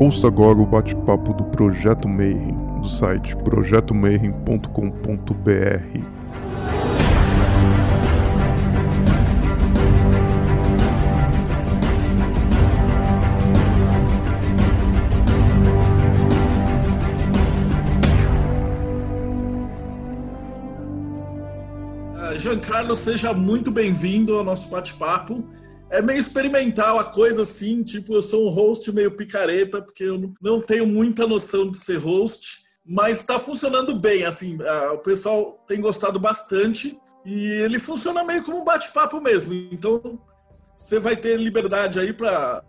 Ouça agora o bate-papo do Projeto Mayhem, do site projetomayhem.com.br. Giancarlo, seja muito bem-vindo ao nosso bate-papo. É meio experimental a coisa assim, tipo, eu sou um host meio picareta, porque eu não tenho muita noção de ser host, mas está funcionando bem, assim, o pessoal tem gostado bastante e ele funciona meio como um bate-papo mesmo. Então, você vai ter liberdade aí para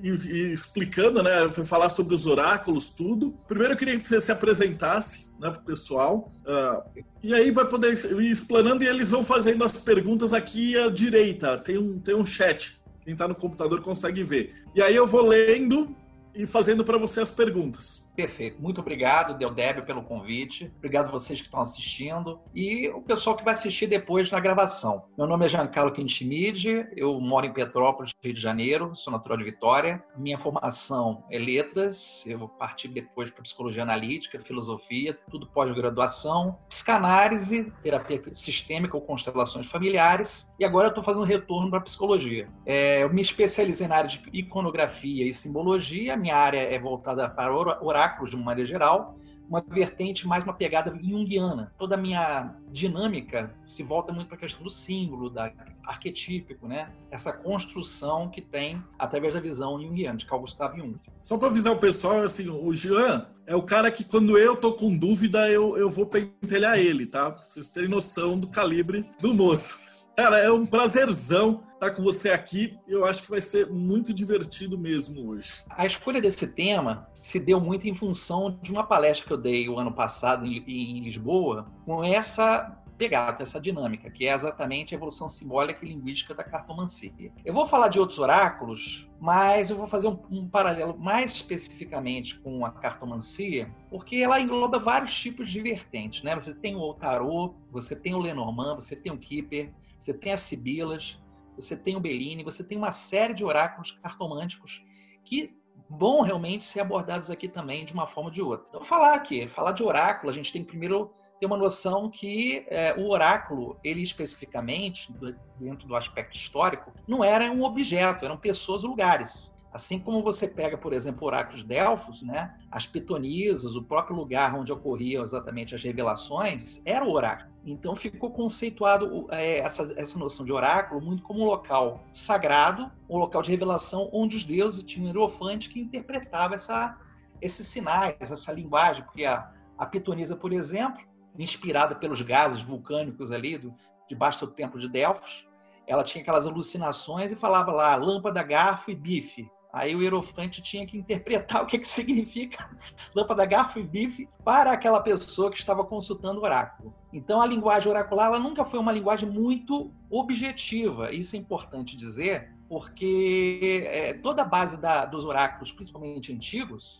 e, e, explicando, né? Foi falar sobre os oráculos, tudo. Primeiro eu queria que você se apresentasse, né, pro pessoal. Uh, e aí vai poder ir explanando e eles vão fazendo as perguntas aqui à direita. Tem um, tem um chat. Quem está no computador consegue ver. E aí eu vou lendo e fazendo para você as perguntas. Perfeito. Muito obrigado, Deldébio, pelo convite. Obrigado a vocês que estão assistindo e o pessoal que vai assistir depois na gravação. Meu nome é Giancarlo Quintimide, eu moro em Petrópolis, Rio de Janeiro, sou natural de Vitória. Minha formação é letras, eu parti depois para psicologia analítica, filosofia, tudo pós-graduação, psicanálise, terapia sistêmica ou constelações familiares e agora eu estou fazendo um retorno para psicologia. É, eu me especializei na área de iconografia e simbologia, minha área é voltada para orar oráculos de uma maneira geral, uma vertente mais uma pegada junguiana. Toda a minha dinâmica se volta muito para a questão do símbolo, da arquetípico, né? Essa construção que tem através da visão junguiana, de Carl Gustav Jung. Só para avisar o pessoal, assim, o Jean é o cara que quando eu tô com dúvida, eu, eu vou pentelhar ele, tá? Pra vocês terem noção do calibre do moço. Cara, é um prazerzão estar com você aqui. Eu acho que vai ser muito divertido mesmo hoje. A escolha desse tema se deu muito em função de uma palestra que eu dei o ano passado em, Lisboa, com essa pegada, essa dinâmica, que é exatamente a evolução simbólica e linguística da cartomancia. Eu vou falar de outros oráculos, mas eu vou fazer um, um, paralelo mais especificamente com a cartomancia, porque ela engloba vários tipos de vertentes, né? Você tem o tarô, você tem o Lenormand, você tem o Keeper, você tem as Sibilas, você tem o Bellini, você tem uma série de oráculos cartomânticos que vão realmente ser abordados aqui também de uma forma ou de outra. Então, falar aqui, falar de oráculo, a gente tem que primeiro ter uma noção que é, o oráculo, ele especificamente, dentro do aspecto histórico, não era um objeto, eram pessoas ou lugares. Assim como você pega, por exemplo, oráculos de Delfos, né? as pitonisas, o próprio lugar onde ocorriam exatamente as revelações, era o oráculo. Então ficou conceituado é, essa, essa noção de oráculo muito como um local sagrado, um local de revelação onde os deuses tinham um hierofante que interpretava essa, esses sinais, essa linguagem, porque a, a pitonisa, por exemplo, inspirada pelos gases vulcânicos ali do, debaixo do templo de Delfos, ela tinha aquelas alucinações e falava lá lâmpada, garfo e bife. Aí o Hierofante tinha que interpretar o que, que significa lâmpada, garfo e bife para aquela pessoa que estava consultando o oráculo. Então a linguagem oracular ela nunca foi uma linguagem muito objetiva. Isso é importante dizer, porque é, toda a base da, dos oráculos, principalmente antigos,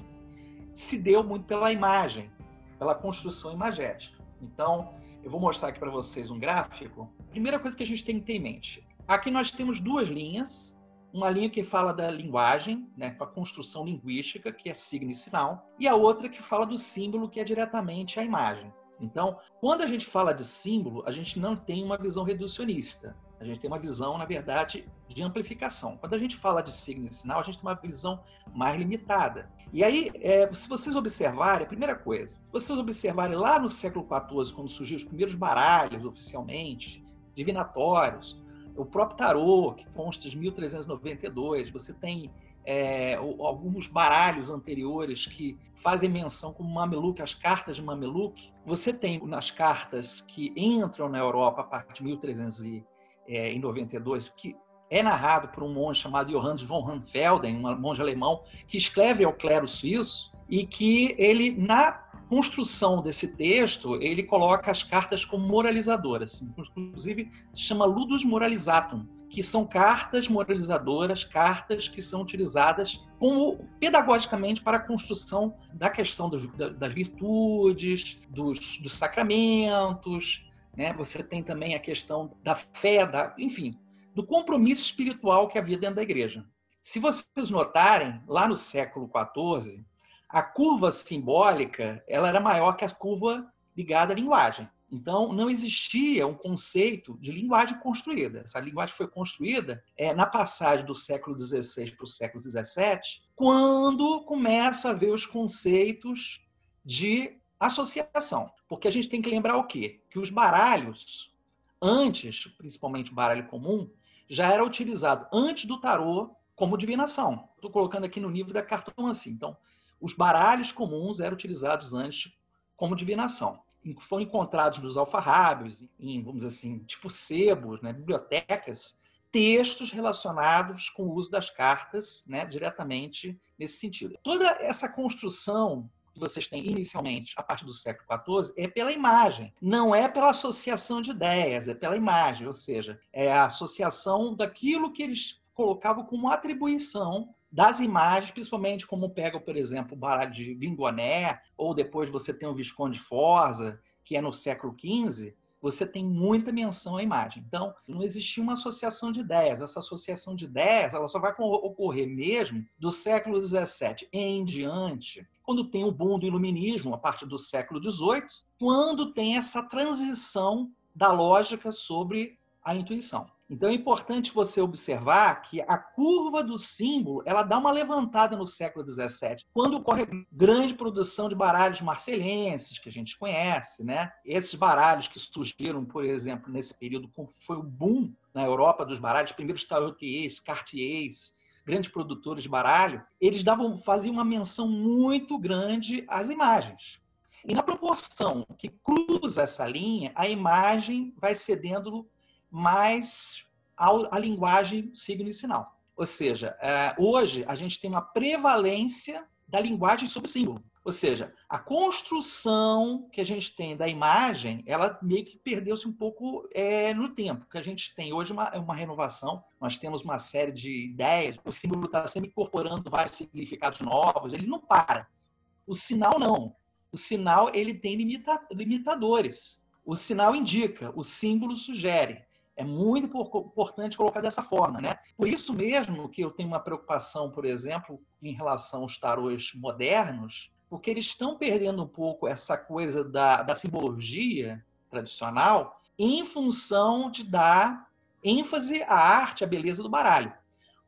se deu muito pela imagem, pela construção imagética. Então, eu vou mostrar aqui para vocês um gráfico. Primeira coisa que a gente tem que ter em mente. Aqui nós temos duas linhas uma linha que fala da linguagem, né, com a construção linguística, que é signo e sinal, e a outra que fala do símbolo, que é diretamente a imagem. Então, quando a gente fala de símbolo, a gente não tem uma visão reducionista. A gente tem uma visão, na verdade, de amplificação. Quando a gente fala de signo e sinal, a gente tem uma visão mais limitada. E aí, é, se vocês observarem, primeira coisa, se vocês observarem lá no século XIV, quando surgiram os primeiros baralhos oficialmente, divinatórios, o próprio tarô, que consta de 1392, você tem é, alguns baralhos anteriores que fazem menção como Mameluque, as cartas de Mameluque. Você tem nas cartas que entram na Europa a partir de 1392, que é narrado por um monge chamado Johannes von Hanfelden, um monge alemão, que escreve ao clero suíço e que ele, na construção desse texto, ele coloca as cartas como moralizadoras. Inclusive, se chama ludus moralizatum, que são cartas moralizadoras, cartas que são utilizadas como pedagogicamente para a construção da questão das virtudes, dos, dos sacramentos. Né? Você tem também a questão da fé, da, enfim, do compromisso espiritual que havia dentro da igreja. Se vocês notarem, lá no século XIV, a curva simbólica ela era maior que a curva ligada à linguagem. Então, não existia um conceito de linguagem construída. Essa linguagem foi construída é, na passagem do século XVI para o século XVII, quando começa a ver os conceitos de associação. Porque a gente tem que lembrar o quê? Que os baralhos, antes, principalmente o baralho comum, já era utilizado antes do tarô como divinação. Estou colocando aqui no nível da cartomancia. Então, os baralhos comuns eram utilizados antes como divinação. Foram encontrados nos alfarrábios, em, vamos dizer assim, tipo sebos, né, bibliotecas, textos relacionados com o uso das cartas, né, diretamente nesse sentido. Toda essa construção que vocês têm inicialmente, a partir do século XIV, é pela imagem, não é pela associação de ideias, é pela imagem, ou seja, é a associação daquilo que eles colocavam como atribuição das imagens, principalmente como pega, por exemplo, o baralho de Vingoné, ou depois você tem o Visconde Forza, que é no século XV, você tem muita menção à imagem. Então, não existia uma associação de ideias. Essa associação de ideias ela só vai ocorrer mesmo do século XVII em diante, quando tem o boom do iluminismo, a partir do século XVIII, quando tem essa transição da lógica sobre a intuição. Então é importante você observar que a curva do símbolo ela dá uma levantada no século XVII, quando ocorre grande produção de baralhos marcelenses, que a gente conhece, né? Esses baralhos que surgiram, por exemplo, nesse período, foi o boom na Europa dos baralhos, primeiros tarotiers, cartiers, grandes produtores de baralho, eles davam, faziam uma menção muito grande às imagens. E na proporção que cruza essa linha, a imagem vai cedendo mais a linguagem signo e sinal. Ou seja, é, hoje a gente tem uma prevalência da linguagem sobre o símbolo. Ou seja, a construção que a gente tem da imagem, ela meio que perdeu-se um pouco é, no tempo. Que a gente tem hoje uma, uma renovação, nós temos uma série de ideias, o símbolo está sempre incorporando vários significados novos, ele não para. O sinal não. O sinal ele tem limita, limitadores. O sinal indica, o símbolo sugere. É muito importante colocar dessa forma, né? Por isso mesmo que eu tenho uma preocupação, por exemplo, em relação aos tarôs modernos, porque eles estão perdendo um pouco essa coisa da, da simbologia tradicional em função de dar ênfase à arte, à beleza do baralho,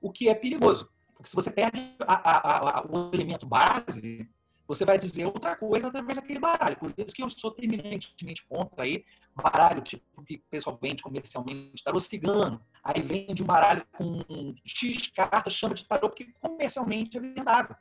o que é perigoso. Porque se você perde a, a, a, o elemento base, você vai dizer outra coisa através daquele baralho. Por isso que eu sou terminantemente contra aí baralho tipo que o pessoal vende comercialmente, tarô cigano. Aí vende um baralho com X cartas, chama de tarô, que comercialmente é vendável.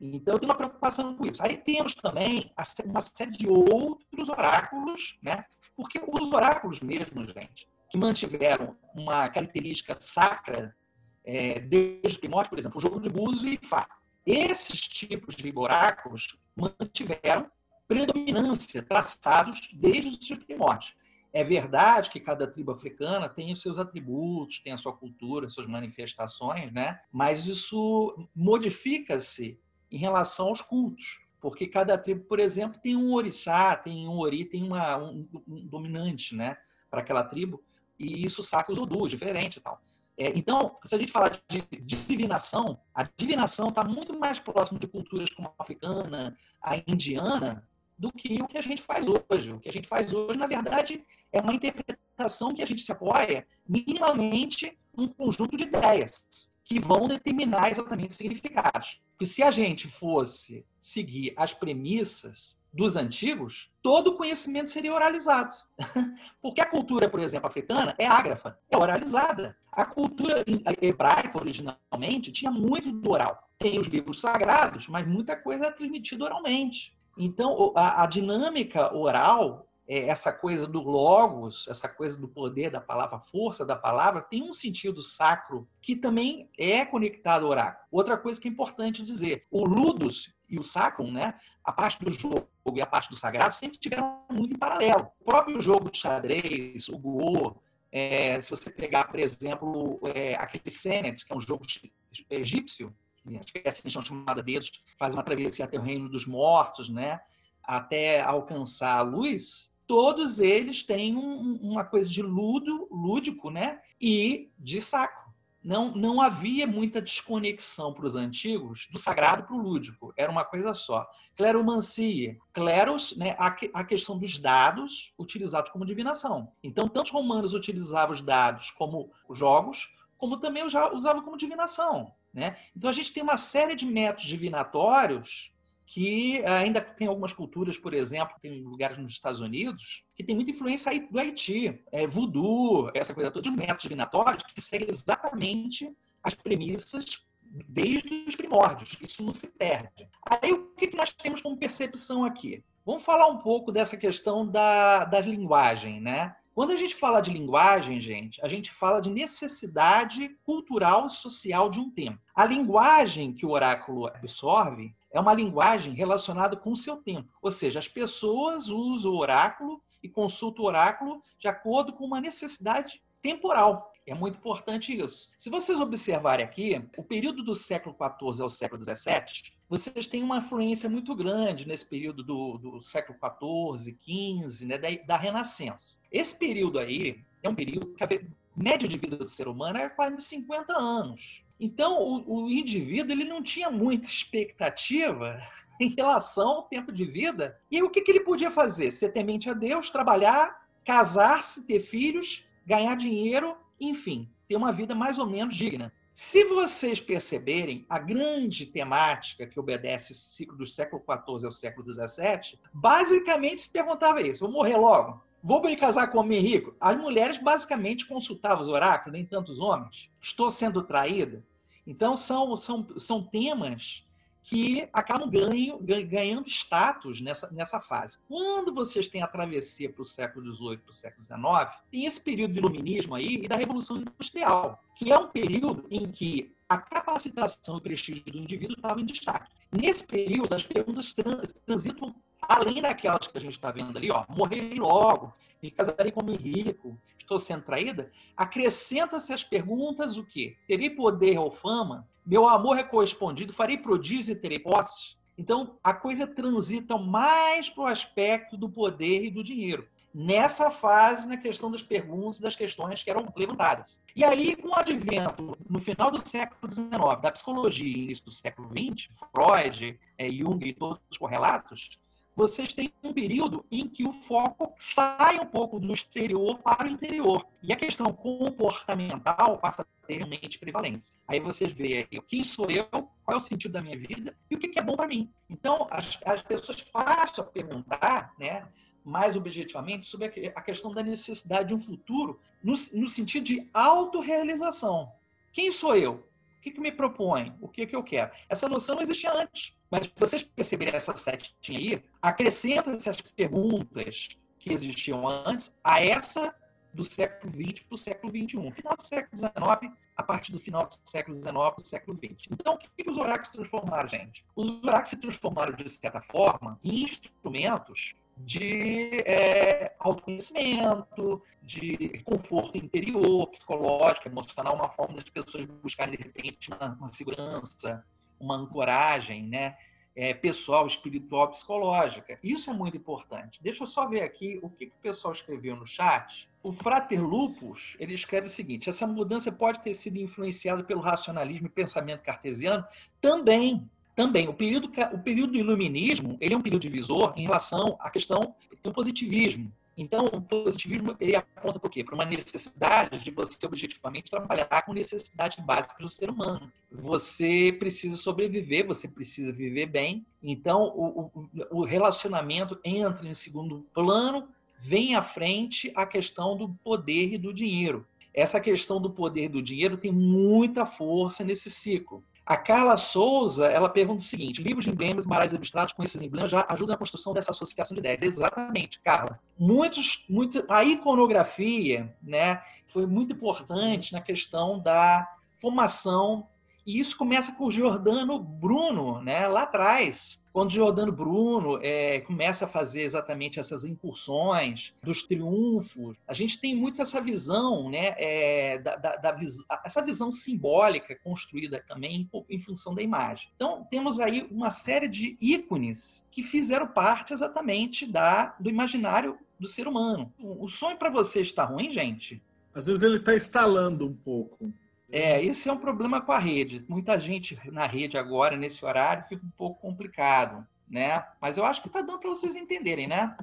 Então, eu tenho uma preocupação com isso. Aí temos também uma série de outros oráculos, né? Porque os oráculos mesmo, gente, que mantiveram uma característica sacra é, desde o primórdio, por exemplo, o jogo de Búzios e Fá. Esses tipos de oráculos mantiveram predominância traçados desde os seus primórdios. É verdade que cada tribo africana tem os seus atributos, tem a sua cultura, suas manifestações, né? Mas isso modifica-se em relação aos cultos, porque cada tribo, por exemplo, tem um orixá, tem um ori, tem uma, um, um dominante, né? Para aquela tribo, e isso saca os odus, diferente e tal. É, então, se a gente falar de, divinação, a divinação está muito mais próximo de culturas como a africana, a indiana, do que o que a gente faz hoje. O que a gente faz hoje, na verdade, é uma interpretação que a gente se apoia minimamente num conjunto de ideias que vão determinar exatamente os significados. Porque se a gente fosse seguir as premissas dos antigos, todo o conhecimento seria oralizado. Porque a cultura, por exemplo, africana é ágrafa, é oralizada. A cultura hebraica, originalmente, tinha muito do oral. Tem os livros sagrados, mas muita coisa é transmitida oralmente. Então, a, a dinâmica oral é, essa coisa do logos, essa coisa do poder da palavra, força da palavra, tem um sentido sacro que também é conectado ao oráculo. Outra coisa que é importante dizer, o ludus e o sacrum, né, a parte do jogo e a parte do sagrado sempre tiveram muito em paralelo. O próprio jogo de xadrez, o Go, é, se você pegar, por exemplo, é, aquele Senet, que é um jogo egípcio, acho que é assim chamada dedos, faz uma travessia até o reino dos mortos, né? até alcançar a luz, todos eles têm um, uma coisa de ludo, lúdico, né? E de saco. Não, não havia muita desconexão para os antigos do sagrado para o lúdico. Era uma coisa só. Cleromancia, cleros, né, a, a questão dos dados utilizados como divinação. Então, tanto os romanos utilizavam os dados como jogos, como também usavam como divinação. Né? Então, a gente tem uma série de métodos divinatórios que ainda tem algumas culturas, por exemplo, tem lugares nos Estados Unidos que tem muita influência aí do Haiti, é, voodoo, essa coisa toda, de métodos divinatórios que seguem exatamente as premissas desde os primórdios. Isso não se perde. Aí o que nós temos como percepção aqui? Vamos falar um pouco dessa questão da, da linguagem, né? Quando a gente fala de linguagem, gente, a gente fala de necessidade cultural e social de um tempo. A linguagem que o oráculo absorve é uma linguagem relacionada com o seu tempo. Ou seja, as pessoas usam o oráculo e consultam o oráculo de acordo com uma necessidade temporal. É muito importante isso. Se vocês observarem aqui, o período do século XIV ao século XVII, vocês têm uma influência muito grande nesse período do, do século XIV, XV, né, da, da Renascença. Esse período aí é um período que a média de vida do ser humano é quase 50 anos. Então, o, o indivíduo ele não tinha muita expectativa em relação ao tempo de vida. E o que, que ele podia fazer? Ser temente a Deus, trabalhar, casar-se, ter filhos, ganhar dinheiro, enfim, ter uma vida mais ou menos digna. Se vocês perceberem, a grande temática que obedece esse ciclo do século XIV ao século XVII, basicamente se perguntava isso: vou morrer logo? Vou me casar com homem rico? As mulheres basicamente consultavam os oráculos, nem tantos homens. Estou sendo traída? Então, são, são, são temas que acabam ganho, ganhando status nessa, nessa fase. Quando vocês têm a travessia para o século XVIII para o século XIX, tem esse período do iluminismo aí e da Revolução Industrial, que é um período em que a capacitação e prestígio do indivíduo estava em destaque. Nesse período, as perguntas transitam além daquelas que a gente está vendo ali, ó, morrerei logo, me casarei como rico, estou sendo traída, acrescenta-se as perguntas o quê? Terei poder ou fama? Meu amor é correspondido? Farei prodígio e terei posse? Então, a coisa transita mais para o aspecto do poder e do dinheiro. Nessa fase, na questão das perguntas, das questões que eram levantadas. E aí, com o advento, no final do século XIX, da psicologia e início do século XX, Freud, é, Jung e todos os correlatos, vocês têm um período em que o foco sai um pouco do exterior para o interior. E a questão comportamental passa a ter realmente prevalência. Aí vocês veem aí, quem sou eu, qual é o sentido da minha vida e o que é bom para mim. Então, as, as pessoas passam a perguntar, né, mais objetivamente, sobre a questão da necessidade de um futuro no, no sentido de autorrealização. Quem sou eu? que, que me propõe? O que, que eu quero? Essa noção existia antes. Mas vocês perceberem essa setinha aí, acrescenta essas perguntas que existiam antes a essa do século XX para o século XXI. Final do século XIX, a partir do final do século XIX para o século XX. Então, o que, que os oráculos transformaram, gente? Os oráculos se transformaram, de certa forma, em instrumentos de é, autoconhecimento, de conforto interior, psicológico, emocional, uma forma das pessoas buscarem, de repente, uma, uma segurança, uma ancoragem, né? É, pessoal, espiritual, psicológica. Isso é muito importante. Deixa eu só ver aqui o que, que o pessoal escreveu no chat. O Frater Lupus, ele escreve o seguinte, essa mudança pode ter sido influenciada pelo racionalismo e pensamento cartesiano? Também, também, o período, o período do iluminismo, ele é um período divisor em relação à questão do positivismo. Então, o positivismo ele aponta por quê? Para uma necessidade de você objetivamente trabalhar com necessidades básicas do ser humano. Você precisa sobreviver, você precisa viver bem. Então, o, o, o relacionamento entra em segundo plano, vem à frente a questão do poder e do dinheiro. Essa questão do poder e do dinheiro tem muita força nesse ciclo. A Carla Souza, ela pergunta o seguinte: livros de emblemas, marais abstratos com esses emblemas já ajudam na construção dessa associação de ideias. Exatamente, Carla. Muitos, muito, a iconografia, né, foi muito importante na questão da formação e isso começa com o Giordano Bruno, né, lá atrás quando Giordano Bruno é, começa a fazer exatamente essas incursões dos triunfos, a gente tem muito essa visão, né, é, da, da, da essa visão simbólica construída também em, em função da imagem. Então, temos aí uma série de ícones que fizeram parte exatamente da, do imaginário do ser humano. O sonho para você está ruim, gente? Às vezes ele está instalando um pouco. É, esse é um problema com a rede. Muita gente na rede agora, nesse horário, fica um pouco complicado, né? Mas eu acho que está dando para vocês entenderem, né?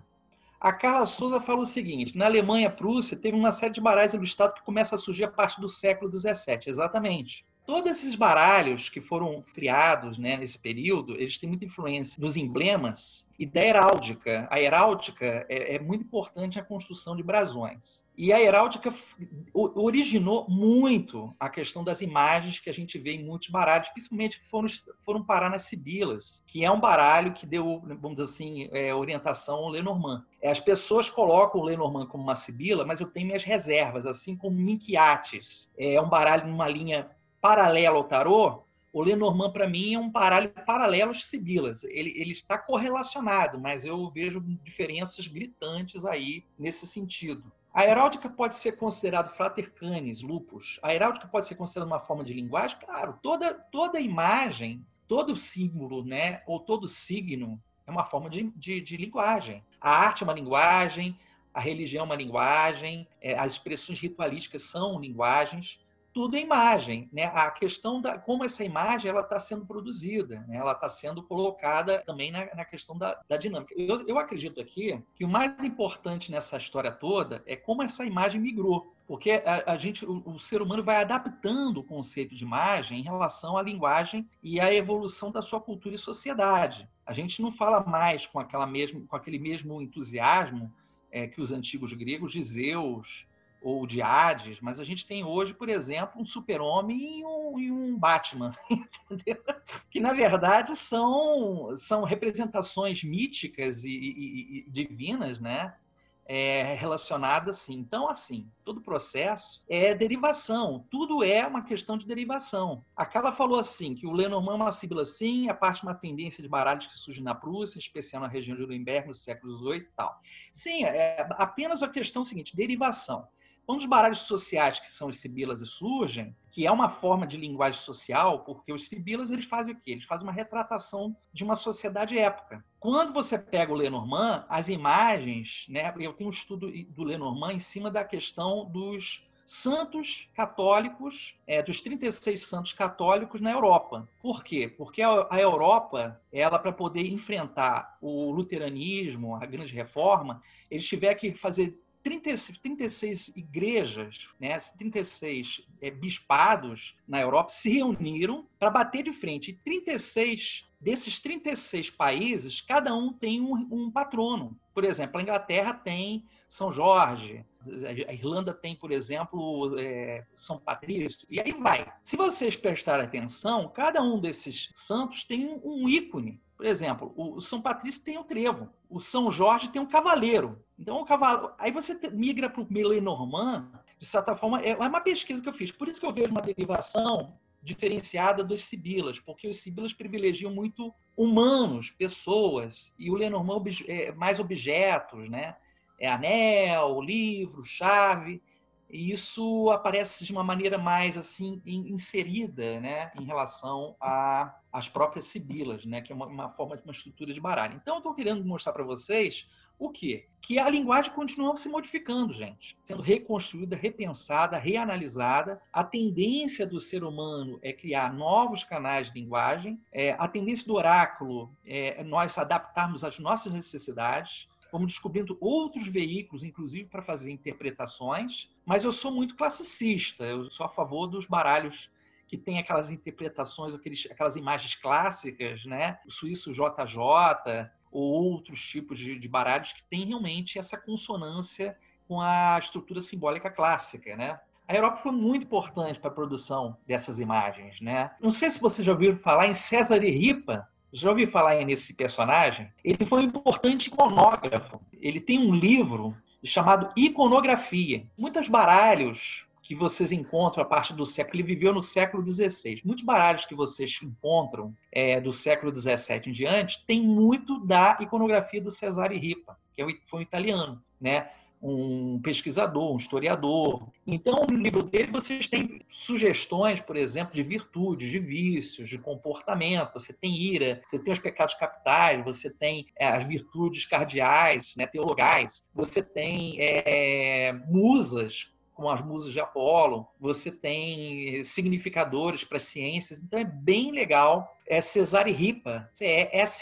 A Carla Souza falou o seguinte: na Alemanha, Prússia, teve uma série de baralhos ilustrados que começa a surgir a partir do século XVII. Exatamente. Todos esses baralhos que foram criados né, nesse período, eles têm muita influência dos emblemas e da heráldica. A heráldica é, é muito importante a construção de brasões. E a heráldica originou muito a questão das imagens que a gente vê em muitos baralhos, principalmente que foram, foram parar nas sibilas, que é um baralho que deu, vamos dizer assim, é, orientação ao Lenormand. As pessoas colocam o Lenormand como uma sibila, mas eu tenho minhas reservas, assim como Minquiates. É um baralho numa linha paralelo ao tarô, o Lenormand, para mim, é um baralho paralelo às sibilas. Ele, ele está correlacionado, mas eu vejo diferenças gritantes aí nesse sentido. A heráldica pode ser considerado frater canis, lupus. A heráldica pode ser considerada uma forma de linguagem? Claro, toda, toda imagem, todo símbolo, né, ou todo signo é uma forma de, de, de linguagem. A arte é uma linguagem, a religião é uma linguagem, é, as expressões ritualísticas são linguagens tudo é imagem, né? A questão da como essa imagem ela está sendo produzida, né? ela está sendo colocada também na, na questão da, da dinâmica. Eu, eu, acredito aqui que o mais importante nessa história toda é como essa imagem migrou, porque a, a gente, o, o, ser humano vai adaptando o conceito de imagem em relação à linguagem e à evolução da sua cultura e sociedade. A gente não fala mais com aquela mesmo, com aquele mesmo entusiasmo é, que os antigos gregos de Zeus ou de Hades, mas a gente tem hoje, por exemplo, um super-homem e um, e um Batman, entendeu? que na verdade são, são representações míticas e, e, e divinas, né? É, relacionadas assim. Então, assim, todo processo é derivação, tudo é uma questão de derivação. A Carla falou assim, que o Lenormand é uma sigla assim, a parte de uma tendência de baralhos que surge na Prússia, em especial na região de Nuremberg, no século XVIII e tal. Sim, é apenas a questão seguinte, derivação. Quando os baralhos sociais, que são os sibilas, surgem, que é uma forma de linguagem social, porque os sibilas eles fazem o quê? Eles fazem uma retratação de uma sociedade época. Quando você pega o Lenormand, as imagens, né, eu tenho um estudo do Lenormand em cima da questão dos santos católicos, é, dos 36 santos católicos na Europa. Por quê? Porque a, a Europa, ela para poder enfrentar o luteranismo, a grande reforma, eles tiveram que fazer 30, 36 igrejas, né, 36 é, bispados na Europa se reuniram para bater de frente. E 36 desses 36 países, cada um tem um, um patrono. Por exemplo, a Inglaterra tem São Jorge, a Irlanda tem, por exemplo, é, São Patrício, e aí vai. Se vocês prestarem atenção, cada um desses santos tem um ícone por exemplo, o São Patrício tem o trevo, o São Jorge tem um cavaleiro. Então, o cavalo. Aí você migra para o Lenormand, de certa forma, é, é uma pesquisa que eu fiz. Por isso que eu vejo uma derivação diferenciada dos sibilas, porque os sibilas privilegiam muito humanos, pessoas, e o Lenormand é mais objetos, né? É anel, livro, chave. E isso aparece de uma maneira mais assim inserida, né, em relação às próprias sibilas, né, que é uma, uma forma de uma estrutura de baralho. Então, eu estou querendo mostrar para vocês o quê? Que a linguagem continua se modificando, gente, sendo reconstruída, repensada, reanalisada. A tendência do ser humano é criar novos canais de linguagem. É, a tendência do oráculo é nós adaptarmos às nossas necessidades vamos descobrindo outros veículos, inclusive para fazer interpretações, mas eu sou muito classicista, eu sou a favor dos baralhos que tem aquelas interpretações, aqueles, aquelas imagens clássicas, né? O suíço JJ, ou outros tipos de, de baralhos que têm realmente essa consonância com a estrutura simbólica clássica, né? A Europa foi muito importante para a produção dessas imagens, né? Não sei se você já ouviu falar em César e Ripa, já ouvi falar nesse personagem? Ele foi um importante iconógrafo. Ele tem um livro chamado Iconografia. Muitos baralhos que vocês encontram a partir do século, ele viveu no século XVI. Muitos baralhos que vocês encontram é, do século XVII em diante tem muito da iconografia do Cesare Ripa, que é foi um italiano, né? Um pesquisador, um historiador. Então, no livro dele, vocês têm sugestões, por exemplo, de virtudes, de vícios, de comportamento. Você tem ira, você tem os pecados capitais, você tem é, as virtudes cardeais, né, teologais, você tem é, musas como as musas de Apolo, você tem significadores para ciências, então é bem legal. É Cesare Ripa, C-E-S-A-R-E-R-I-P-A.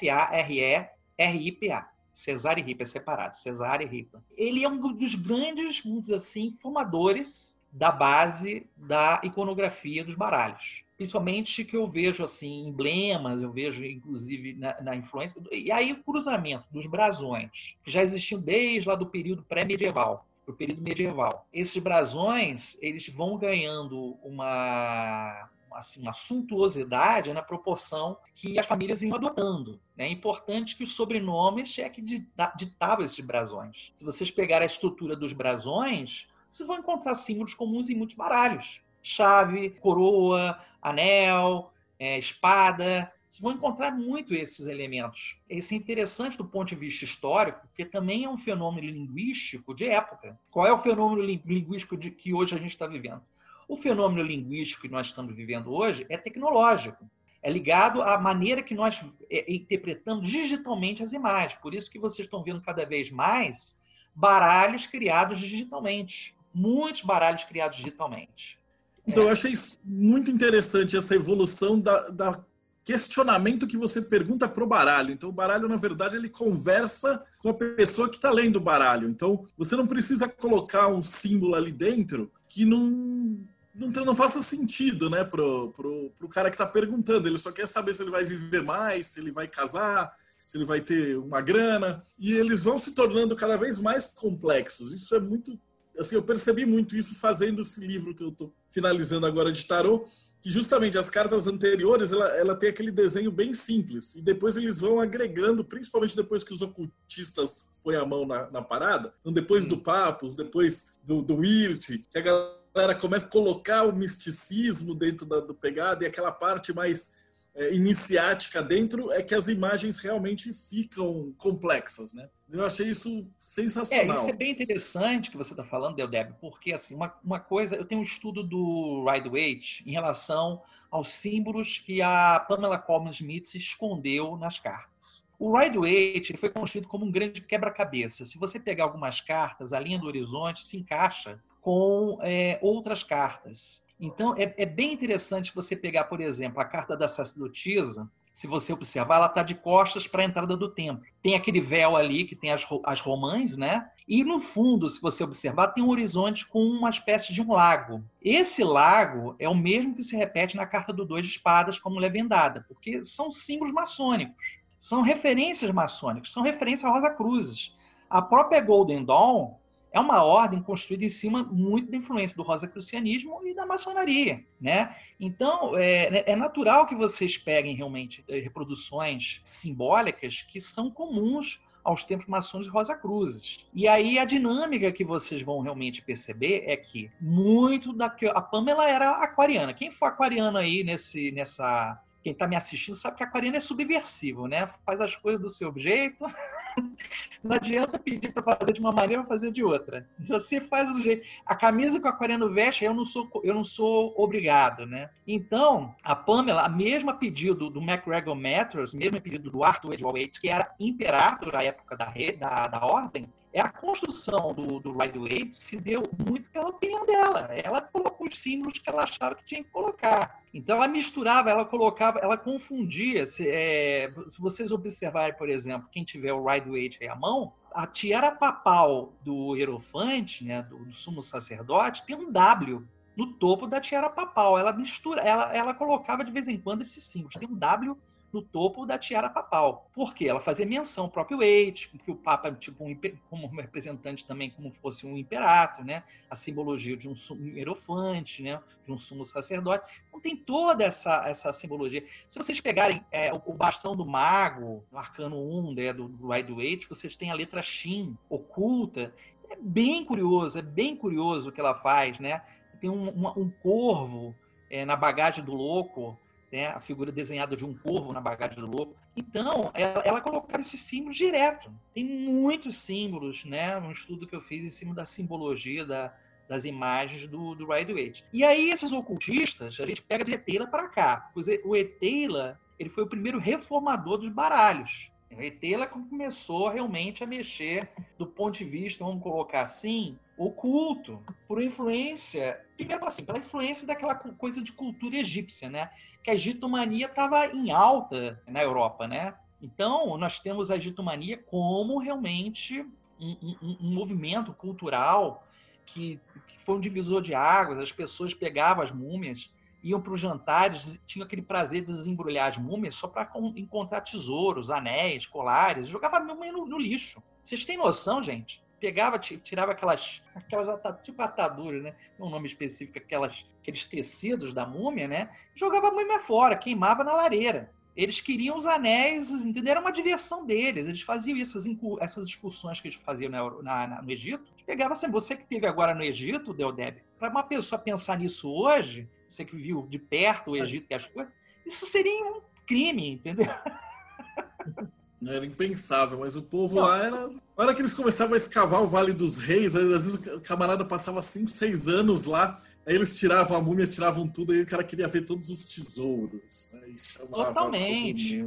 Cesare Ripa é separado, Cesare Ripa. Ele é um dos grandes, vamos dizer assim, formadores da base da iconografia dos baralhos. Principalmente que eu vejo assim emblemas, eu vejo inclusive na, na influência e aí o cruzamento dos brasões que já existiam desde lá do período pré-medieval o período medieval. Esses brasões eles vão ganhando uma assim, uma suntuosidade na proporção que as famílias iam adotando. Né? É importante que os sobrenomes é que ditavam esses brasões. Se vocês pegarem a estrutura dos brasões, vocês vão encontrar símbolos comuns em muitos baralhos. Chave, coroa, anel, é, espada. Vocês vão encontrar muito esses elementos. Isso é interessante do ponto de vista histórico, porque também é um fenômeno linguístico de época. Qual é o fenômeno linguístico de, que hoje a gente está vivendo? O fenômeno linguístico que nós estamos vivendo hoje é tecnológico. É ligado à maneira que nós é, interpretamos digitalmente as imagens. Por isso que vocês estão vendo cada vez mais baralhos criados digitalmente muitos baralhos criados digitalmente. Então, é. eu achei muito interessante essa evolução da, da questionamento que você pergunta para o baralho. Então, o baralho, na verdade, ele conversa com a pessoa que está lendo o baralho. Então, você não precisa colocar um símbolo ali dentro que não, não, não faça sentido né, para pro, pro cara que está perguntando. Ele só quer saber se ele vai viver mais, se ele vai casar, se ele vai ter uma grana. E eles vão se tornando cada vez mais complexos. Isso é muito assim, eu percebi muito isso fazendo esse livro que eu estou finalizando agora de tarô, que justamente as cartas anteriores ela, ela tem aquele desenho bem simples e depois eles vão agregando, principalmente depois que os ocultistas põem a mão na, na parada, então depois hum. do Papos, depois do, do Wirt, que a galera começa a colocar o misticismo dentro da, do pegado e aquela parte mais é, iniciática dentro é que as imagens realmente ficam complexas, né? Eu achei isso sensacional. É, isso é bem interessante que você está falando, Deldeb, porque assim, uma, uma coisa, eu tenho um estudo do Rider Waite em relação aos símbolos que a Pamela Coleman Smith escondeu nas cartas. O Rider Waite foi construído como um grande quebra-cabeça. Se você pegar algumas cartas, a linha do horizonte se encaixa com é, outras cartas. Então, é, é bem interessante você pegar, por exemplo, a carta da sacerdotisa, se você observar, ela está de costas para a entrada do templo. Tem aquele véu ali que tem as, as romãs, né? E no fundo, se você observar, tem um horizonte com uma espécie de um lago. Esse lago é o mesmo que se repete na carta do Dois de Espadas como levendada, porque são símbolos maçônicos, são referências maçônicas, são referências a Rosa Cruzes. A própria Golden Dawn é uma ordem construída em cima muito da influência do rosacrucianismo e da maçonaria, né? Então, é, é natural que vocês peguem realmente eh, reproduções simbólicas que são comuns aos tempos maçons e Rosa-Cruzes. E aí a dinâmica que vocês vão realmente perceber é que muito da que a Pamela era aquariana. Quem for aquariano aí nesse nessa quem está me assistindo sabe que aquariano é subversivo, né? Faz as coisas do seu jeito. Não adianta pedir para fazer de uma maneira ou fazer de outra. Você faz do jeito. A camisa que o aquariano veste, eu não sou, eu não sou obrigado, né? Então, a Pamela, a mesma pedido do MacGregor Matthews, mesmo pedido do Arthur Edward que era imperator na época da, da, da ordem, é a construção do, do Rider Waite se deu muito pela opinião dela. Ela colocou os símbolos que ela achava que tinha que colocar. Então ela misturava, ela colocava, ela confundia. Se, é, se vocês observarem, por exemplo, quem tiver o Rider Waite aí à mão, a tiara papal do Hierofante, né, do, do sumo sacerdote, tem um W no topo da tiara papal. Ela mistura, ela, ela colocava de vez em quando esses símbolos. Tem um W no topo da tiara papal. Por quê? Ela fazia menção ao próprio Eite, que o Papa, tipo, um, como representante também, como fosse um imperato, né? A simbologia de um hierofante, né? De um sumo sacerdote. Então tem toda essa, essa simbologia. Se vocês pegarem é, o, o, bastão do mago, no arcano 1, né, do, do Rider vocês têm a letra Shin, oculta. É bem curioso, é bem curioso o que ela faz, né? Tem um, um, um corvo é, na bagagem do louco, né, a figura desenhada de um corvo na bagagem do louco. Então, ela, ela colocava esses símbolos direto. Tem muitos símbolos, né? Um estudo que eu fiz em cima da simbologia da, das imagens do, do Rider Waite. E aí, esses ocultistas, a gente pega de Eteila para cá. O Eteila, ele foi o primeiro reformador dos baralhos. O Eteila começou realmente a mexer do ponto de vista, vamos colocar assim, oculto, por influência, primeiro assim, pela influência daquela coisa de cultura egípcia, né? Que a egitomania estava em alta na Europa, né? Então, nós temos a egitomania como realmente um, um, um movimento cultural que, que, foi um divisor de águas. As pessoas pegavam as múmias, iam para os jantares, tinham aquele prazer de desembrulhar as múmias só para encontrar tesouros, anéis, colares, jogava a múmia no, no lixo. Vocês têm noção, gente? Pegava, tirava aquelas, aquelas tipo ataduras, né? Tem um nome específico, aquelas, aqueles tecidos da múmia, né? Jogava a múmia fora, queimava na lareira. Eles queriam os anéis, entendeu? Era uma diversão deles. Eles faziam essas, essas excursões que eles faziam na, na, no Egito. Pegava assim, você que teve agora no Egito, Deodeb, para uma pessoa pensar nisso hoje, você que viu de perto o Egito e as coisas, isso seria um crime, entendeu? Era impensável, mas o povo não. lá era. Na hora que eles começavam a escavar o Vale dos Reis, às vezes o camarada passava 5, 6 anos lá, aí eles tiravam a múmia, tiravam tudo, aí o cara queria ver todos os tesouros. Né? Totalmente,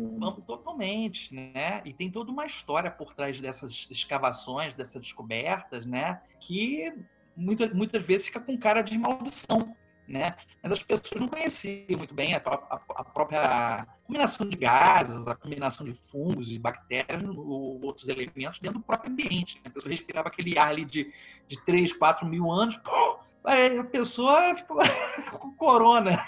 totalmente, né? E tem toda uma história por trás dessas escavações, dessas descobertas, né? Que muitas, muitas vezes fica com cara de maldição né? Mas as pessoas não conheciam muito bem a, a, a própria combinação de gases, a combinação de fungos e bactérias ou outros elementos dentro do próprio ambiente. Né? A pessoa respirava aquele ar ali de, de 3, 4 mil anos, pô, a pessoa ficou com corona.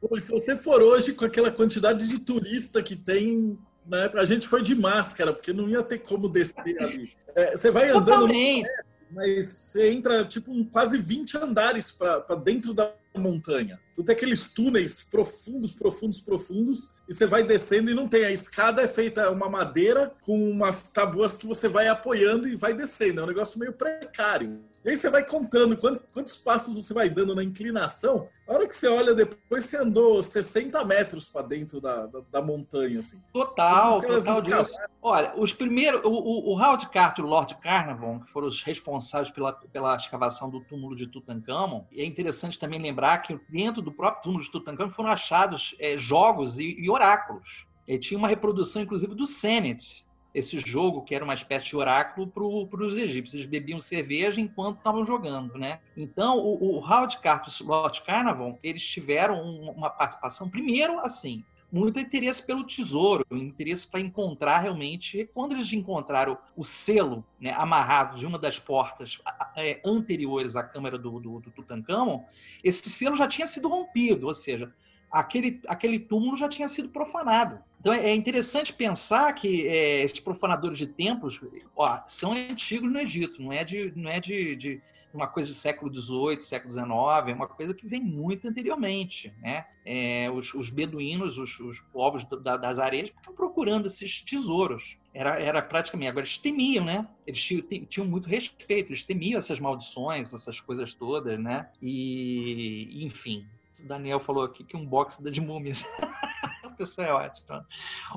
Pô, se você for hoje com aquela quantidade de turista que tem, né, a gente foi de máscara, porque não ia ter como descer ali. É, você vai andando. Totalmente. No mas você entra tipo quase 20 andares para dentro da montanha. Tu tem aqueles túneis profundos, profundos, profundos, e você vai descendo e não tem. A escada é feita uma madeira com umas tabuas que você vai apoiando e vai descendo. É um negócio meio precário. E aí você vai contando quantos, quantos passos você vai dando na inclinação. A hora que você olha depois, você andou 60 metros para dentro da, da, da, montanha. Assim. Total, total disso. Olha, os primeiros. O, o, o Howard Carter e o Lord Carnarvon, que foram os responsáveis pela, pela escavação do túmulo de Tutankhamon, e é interessante também lembrar que dentro do próprio túmulo de Tutankhamon foram achados é, jogos e, e oráculos. E tinha uma reprodução, inclusive, do Senet, esse jogo que era uma espécie de oráculo para os egípcios. Eles bebiam cerveja enquanto estavam jogando, né? Então, o, o Howard Carter e o Lord Carnarvon, eles tiveram uma participação, primeiro, assim, muito interesse pelo tesouro, interesse para encontrar realmente. Quando eles encontraram o selo né, amarrado de uma das portas é, anteriores à câmara do, do, do Tutankhamon, esse selo já tinha sido rompido, ou seja, aquele, aquele túmulo já tinha sido profanado. Então é interessante pensar que é, esses profanadores de templos ó, são antigos no Egito, não é de, não é de, de uma coisa do século XVIII, século XIX, é uma coisa que vem muito anteriormente. Né? É, os, os, beduínos, os, os povos da, das areias, estão procurando esses tesouros. Era, era praticamente. Agora, eles temiam, né? Eles tinham, tinham muito respeito, eles temiam essas maldições, essas coisas todas, né? E, enfim, o Daniel falou aqui que um boxe de múmias. Isso é ótimo.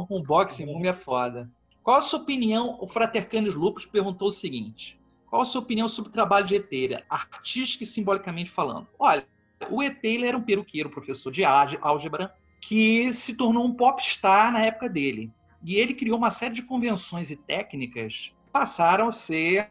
Um boxe de múmia é foda. Qual a sua opinião? O Fratercanis Lupus perguntou o seguinte: Qual a sua opinião sobre o trabalho de Eteira, artística e simbolicamente falando? Olha, o Eteira era um peruqueiro, professor de álgebra, que se tornou um popstar na época dele. E ele criou uma série de convenções e técnicas que passaram a ser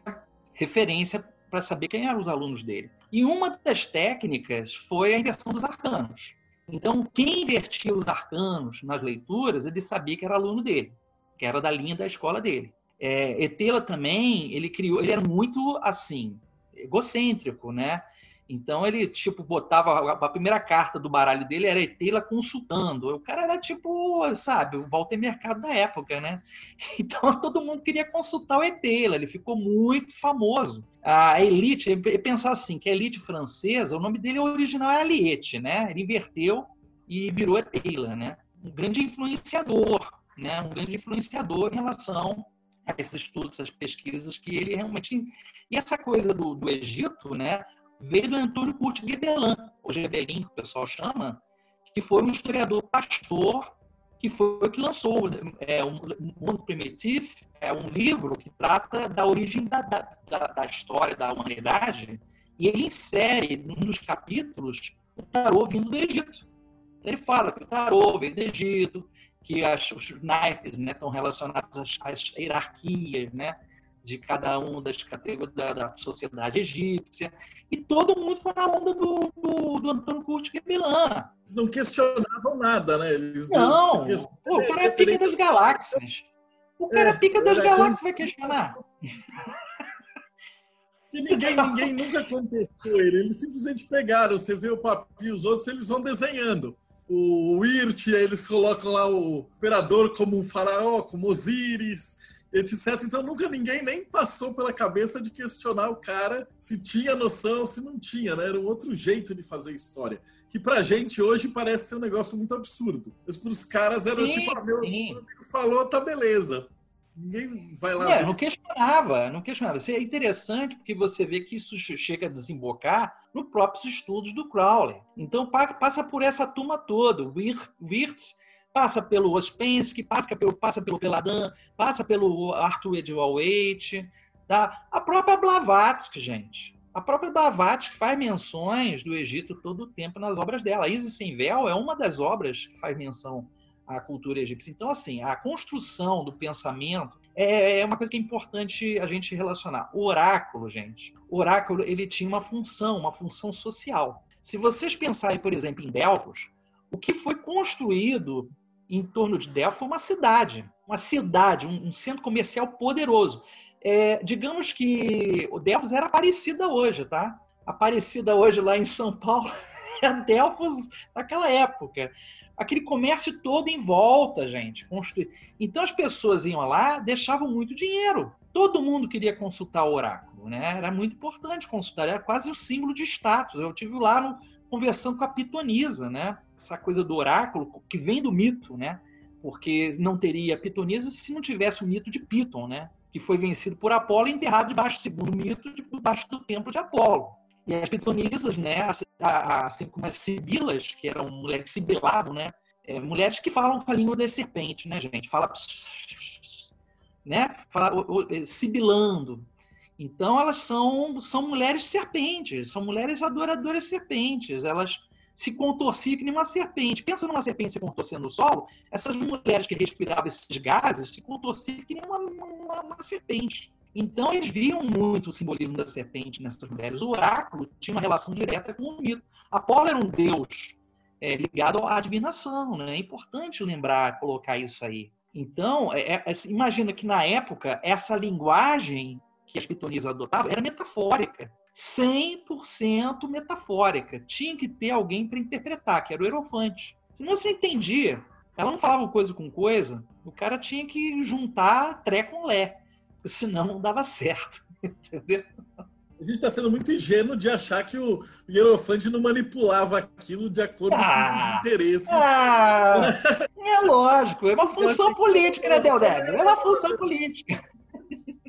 referência para saber quem eram os alunos dele. E uma das técnicas foi a inversão dos arcanos. Então, quem invertia os arcanos nas leituras, ele sabia que era aluno dele, que era da linha da escola dele. É, Etela também, ele criou, ele era muito assim, egocêntrico, né? Então ele, tipo, botava a primeira carta do baralho dele era Etela consultando. O cara era tipo, sabe, o Walter Mercado da época, né? Então todo mundo queria consultar o Etela, ele ficou muito famoso. A elite, pensar assim, que a elite francesa, o nome dele original era Liette, né? Ele inverteu e virou Etela, né? Um grande influenciador, né? Um grande influenciador em relação a esses estudos, essas pesquisas que ele realmente e essa coisa do, do Egito, né? veio do Antônio Curti Gebelin, ou Gebelin, que o pessoal chama, que foi um historiador pastor, que foi o que lançou é, o Mundo Primitivo, é um livro que trata da origem da, da, da história da humanidade, e ele insere nos capítulos o tarô vindo do Egito. Ele fala que o tarô veio do Egito, que as, os naipes né, estão relacionados às, às hierarquias, né? de cada uma das categorias da, da, sociedade egípcia. E todo mundo foi na onda do, do, do Antônio Curti Quebelan. Eles não questionavam nada, né? Eles, não, o cara é pica das galáxias. O cara é, pica das galáxias vai questionar. E ninguém, ninguém nunca contestou ele. Eles simplesmente pegaram. Você vê o papel e os outros, eles vão desenhando. O Wirt, eles colocam lá o imperador como um faraó, como Osíris etc. Então nunca ninguém nem passou pela cabeça de questionar o cara se tinha noção ou se não tinha, né? Era um outro jeito de fazer história. Que pra gente hoje parece ser um negócio muito absurdo. Mas pros caras era sim, tipo, ah, meu amigo falou, tá beleza. Ninguém vai lá. É, não questionava, não questionava. Isso é interessante porque você vê que isso chega a desembocar nos próprios estudos do Crowley. Então passa por essa turma toda. Wirtz passa pelo Ospensky, passa pelo, passa pelo Peladan, passa pelo Arthur Edward Waite, tá? a própria Blavatsky, gente. A própria Blavatsky faz menções do Egito todo o tempo nas obras dela. Isis Sem Véu é uma das obras que faz menção à cultura egípcia. Então, assim, a construção do pensamento é, é uma coisa que é importante a gente relacionar. O oráculo, gente, o oráculo ele tinha uma função, uma função social. Se vocês pensarem, por exemplo, em Delfos, o que foi construído em torno de Delphi foi uma cidade, uma cidade, um, um centro comercial poderoso. É, digamos que o Delfos era Aparecida hoje, tá? Aparecida hoje lá em São Paulo é Delfos daquela época. Aquele comércio todo em volta, gente. Então as pessoas iam lá, deixavam muito dinheiro. Todo mundo queria consultar o oráculo, né? Era muito importante consultar, era quase o símbolo de status. Eu tive lá no, conversando com a pitonisa, né? essa coisa do oráculo, que vem do mito, né? Porque não teria pitonisa se não tivesse o mito de Piton, né? Que foi vencido por Apolo e enterrado debaixo, segundo o mito, debaixo do templo de Apolo. E as pitonisas, né, assim como as sibilas, que eram mulheres que sibilavam, né? É, mulheres que falam com a língua da serpente, né, gente? Fala, né? Fala, sibilando. Então elas são são mulheres serpentes, são mulheres adoradoras serpentes. Elas se contorcia que nem uma serpente. Pensa numa serpente se contorcendo no solo, essas mulheres que respiravam esses gases se contorciam nem uma, uma, uma serpente. Então eles viam muito o simbolismo da serpente nessas mulheres. O oráculo tinha uma relação direta com o mito. Apolo era um deus é, ligado à adivinação, né? É importante lembrar, colocar isso aí. Então, é, é, imagina que na época essa linguagem que as pitonisas adotavam era metafórica. 100% metafórica. Tinha que ter alguém para interpretar, que era o Erofante. Senão você entendia. Ela não falava coisa com coisa, o cara tinha que juntar tré com lé. Senão não dava certo. Entendeu? A gente está sendo muito ingênuo de achar que o Hierofante não manipulava aquilo de acordo ah, com os ah. interesses. Ah, é lógico, é uma função política, né, Deldeb? É uma função política.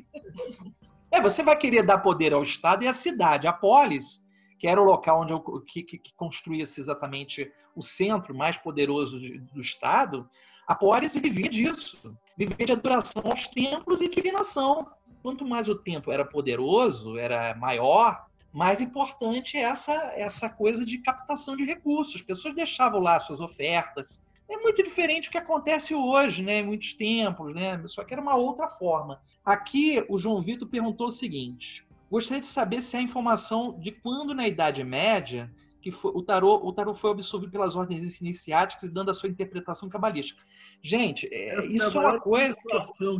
É, você vai querer dar poder ao Estado e à cidade. A polis, que era o local onde eu, que, que, que construía-se exatamente o centro mais poderoso de, do Estado, a polis vivia disso. Vivia de adoração aos templos e divinação. Quanto mais o templo era poderoso, era maior, mais importante é essa, essa coisa de captação de recursos. As pessoas deixavam lá suas ofertas, é muito diferente do que acontece hoje, né? Em muitos templos, né? Só que era uma outra forma. Aqui, o João Vitor perguntou o seguinte: gostaria de saber se há informação de quando na Idade Média que foi, o, tarô, o tarô foi absorvido pelas ordens iniciáticas, dando a sua interpretação cabalística. Gente, é, isso é, é uma coisa.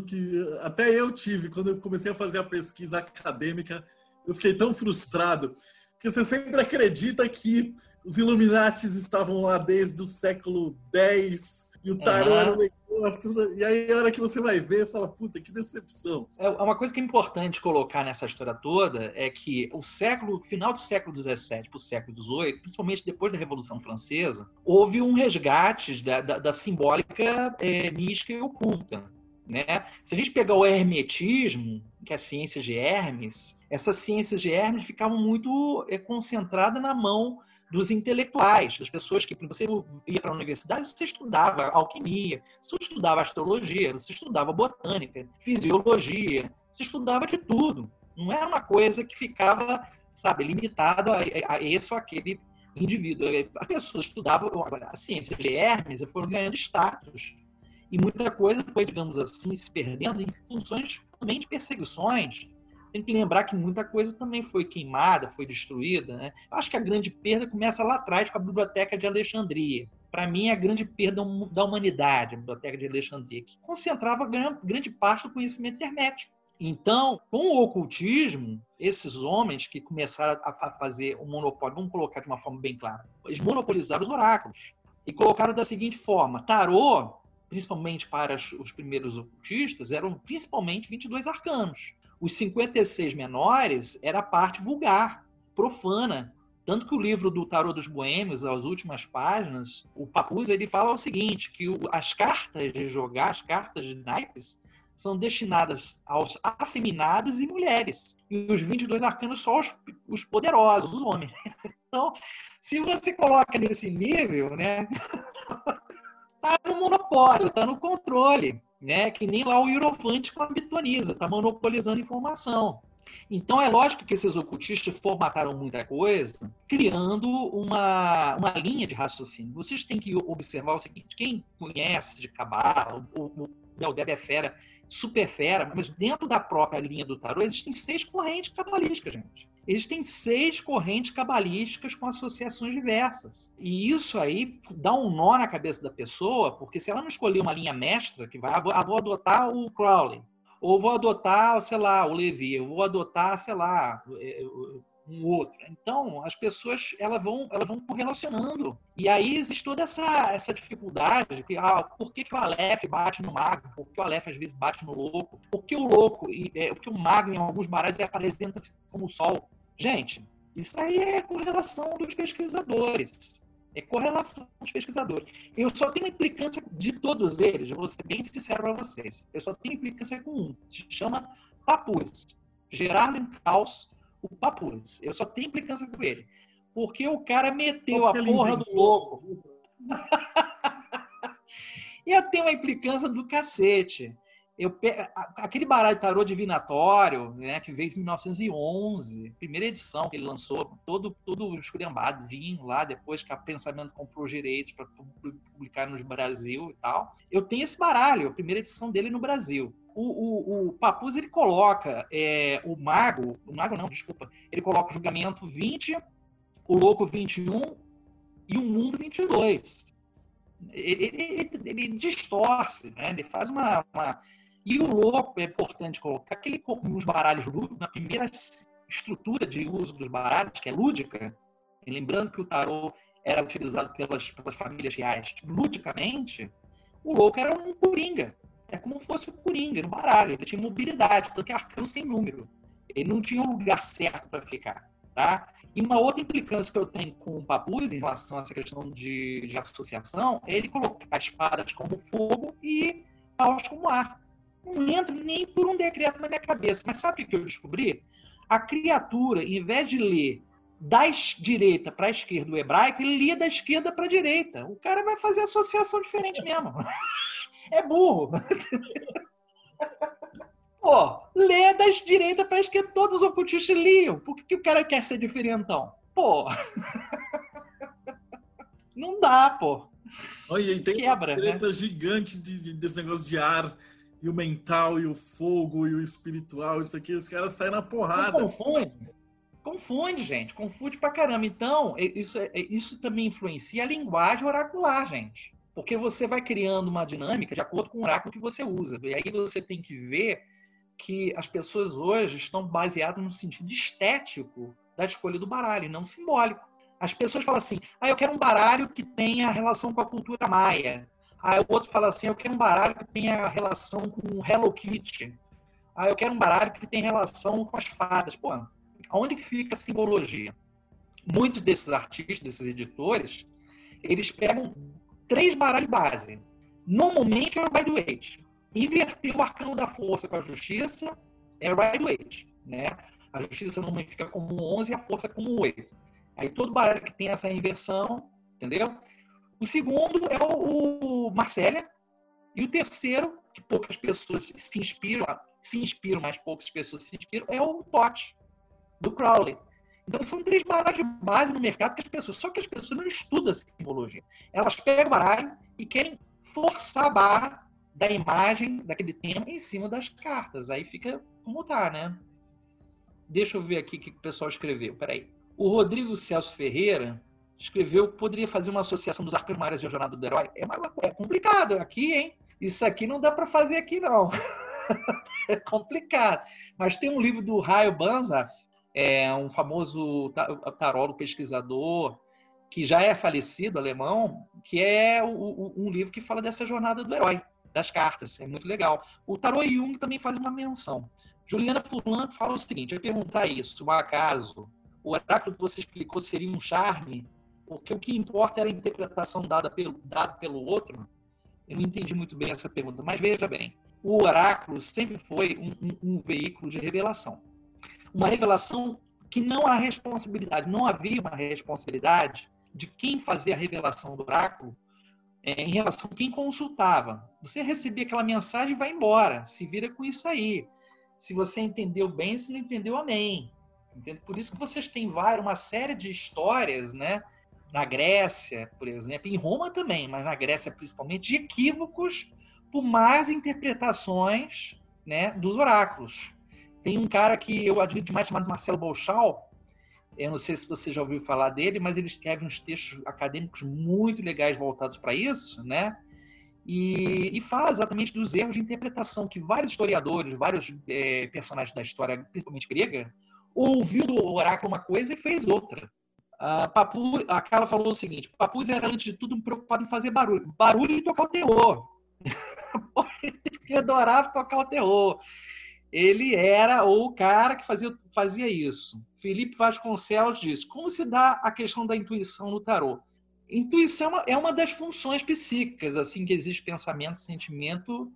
Que até eu tive quando eu comecei a fazer a pesquisa acadêmica. Eu fiquei tão frustrado porque você sempre acredita que os Illuminatis estavam lá desde o século X e o tarô uhum. era um negócio. E aí, a hora que você vai ver, fala, puta, que decepção. É uma coisa que é importante colocar nessa história toda é que o século, final do século XVII para o século XVIII, principalmente depois da Revolução Francesa, houve um resgate da, da, da simbólica é, mística e oculta. Né? Se a gente pegar o hermetismo, que é a ciência de Hermes, essas ciências de Hermes ficavam muito é, concentradas na mão dos intelectuais, das pessoas que você ia para a universidade, você estudava alquimia, você estudava astrologia, você estudava botânica, fisiologia, você estudava de tudo. Não era uma coisa que ficava, sabe, limitada a, a esse ou aquele indivíduo. As pessoas estudavam a ciência de Hermes e foram ganhando status. E muita coisa foi, digamos assim, se perdendo em funções também de perseguições. Tem que lembrar que muita coisa também foi queimada, foi destruída. Né? Eu acho que a grande perda começa lá atrás com a Biblioteca de Alexandria. Para mim, é a grande perda da humanidade, a Biblioteca de Alexandria, que concentrava grande parte do conhecimento hermético. Então, com o ocultismo, esses homens que começaram a fazer o monopólio, vamos colocar de uma forma bem clara, eles monopolizaram os oráculos e colocaram da seguinte forma: tarô, principalmente para os primeiros ocultistas, eram principalmente 22 arcanos. Os 56 menores era a parte vulgar, profana. Tanto que o livro do Tarô dos Boêmios, as últimas páginas, o Papus, ele fala o seguinte, que as cartas de jogar, as cartas de naipes, são destinadas aos afeminados e mulheres. E os 22 arcanos só os, os poderosos, os homens. Então, se você coloca nesse nível, né, tá no monopólio, tá no controle, né, que nem lá o Eurofante com a Bitoniza, tá monopolizando informação. Então é lógico que esses ocultistas formataram muita coisa, criando uma, uma linha de raciocínio. Vocês têm que observar o seguinte: quem conhece de cabala, o, o, o Deb é fera super fera, mas dentro da própria linha do tarô existem seis correntes cabalísticas, gente. Existem seis correntes cabalísticas com associações diversas. E isso aí dá um nó na cabeça da pessoa, porque se ela não escolher uma linha mestra, que vai, ah, vou adotar o Crowley, ou vou adotar, sei lá, o Levi, eu vou adotar, sei lá, é, um outro. Então, as pessoas elas vão, elas vão correlacionando. E aí existe toda essa, essa dificuldade de que, ah, por que, que o Aleph bate no mago? Por que o Aleph às vezes bate no louco? Por que o louco, e, é, porque o mago em alguns baralhos apresenta-se como o sol? Gente, isso aí é correlação dos pesquisadores. É correlação dos pesquisadores. Eu só tenho implicância de todos eles, vou ser bem sincero para vocês. Eu só tenho implicância com um. Se chama Papus. Gerardo Caos o Papus. Eu só tenho implicância com ele. Porque o cara meteu a porra inventou. do louco. eu tenho uma implicância do cacete. Eu, aquele baralho tarô divinatório, né, que veio em 1911, primeira edição que ele lançou, todo, todo esculhambadinho lá, depois que a Pensamento comprou os direitos para publicar no Brasil e tal. Eu tenho esse baralho, a primeira edição dele no Brasil o, o, o Papuz ele coloca é, o mago, o mago não, desculpa, ele coloca o julgamento 20, o louco 21 e o mundo 22. Ele, ele, ele distorce, né? ele faz uma, uma, E o louco é importante colocar que ele, nos baralhos lúdicos, na primeira estrutura de uso dos baralhos, que é lúdica, lembrando que o tarô era utilizado pelas, pelas famílias reais ludicamente, o louco era um coringa. É como se fosse o Coringa no baralho. Ele tinha mobilidade, tanto que arcano sem número. Ele não tinha um lugar certo para ficar. Tá? E uma outra implicância que eu tenho com o Papuz em relação a essa questão de, de associação é ele colocar espadas como fogo e paus como ar. Não entra nem por um decreto na minha cabeça. Mas sabe o que eu descobri? A criatura, em vez de ler da direita para a esquerda o hebraico, ele lia da esquerda para a direita. O cara vai fazer associação diferente mesmo. é burro. Pô, lê das direita para esquerda, todos os ocultistas liam. Por que, que o cara quer ser diferentão? Pô. Não dá, pô. Olha, e tem Quebra, uma treta né? gigante de, de, desse negócio de ar, e o mental, e o fogo, e o espiritual, isso aqui, os caras saem na porrada. Não confunde. Confunde, gente. Confunde pra caramba. Então, isso, isso também influencia a linguagem oracular, gente. Porque você vai criando uma dinâmica de acordo com o oráculo que você usa. E aí você tem que ver que as pessoas hoje estão baseadas no sentido estético da escolha do baralho, não simbólico. As pessoas falam assim: ah, eu quero um baralho que tenha relação com a cultura maia. Aí o outro fala assim: eu quero um baralho que tenha relação com Hello Kitty. Ah, eu quero um baralho que tenha relação com as fadas. Pô, onde fica a simbologia? Muitos desses artistas, desses editores, eles pegam três baralhos base. Normalmente é o Rider Waite. Inverter o arcano da força com a justiça é o Waite. Né? A justiça normalmente fica como 11 e a força como 8. Aí todo baralho que tem essa inversão, entendeu? O segundo é o, o. E o terceiro, que poucas pessoas se inspiram, se inspiram, mas poucas pessoas se inspiram, é o Tote, do Crowley. Então são três de base no mercado que as pessoas, só que as pessoas não estudam simbologia. Elas pegam o baralho e querem forçar a barra da imagem daquele tema em cima das cartas. Aí fica como tá, né? Deixa eu ver aqui o que o pessoal escreveu. Peraí. O Rodrigo Celso Ferreira escreveu poderia fazer uma associação dos arcanos maiores de Jornada do Herói. É, é complicado aqui, hein? Isso aqui não dá para fazer aqui, não. é complicado. Mas tem um livro do Raio Banzaf, é um famoso tarólogo pesquisador, que já é falecido, alemão, que é um livro que fala dessa jornada do herói, das cartas. É muito legal. O Tarot Jung também faz uma menção. Juliana Furlan fala o seguinte: eu perguntar isso, o acaso o oráculo que você explicou seria um charme, porque o que importa era a interpretação dada pelo, dada pelo outro. Eu não entendi muito bem essa pergunta, mas veja bem: o oráculo sempre foi um, um, um veículo de revelação. Uma revelação que não há responsabilidade, não havia uma responsabilidade de quem fazia a revelação do oráculo é, em relação a quem consultava. Você recebia aquela mensagem e vai embora, se vira com isso aí. Se você entendeu bem, se não entendeu, amém. Por isso que vocês têm várias, uma série de histórias, né? Na Grécia, por exemplo, em Roma também, mas na Grécia principalmente, de equívocos por más interpretações né, dos oráculos. Tem um cara que eu admiro demais chamado Marcelo Bolchal. Eu não sei se você já ouviu falar dele, mas ele escreve uns textos acadêmicos muito legais voltados para isso, né? E, e, fala exatamente dos erros de interpretação que vários historiadores, vários é, personagens da história, principalmente grega, ouviu do oráculo uma coisa e fez outra. A, Papu, a Carla falou o seguinte: Papus era, antes de tudo, preocupado em fazer barulho. Barulho e tocar o terror. Ele adorava tocar o terror. Ele era o cara que fazia, fazia isso. Felipe Vasconcelos diz: Como se dá a questão da intuição no tarô? Intuição é uma das funções psíquicas, assim que existe pensamento, sentimento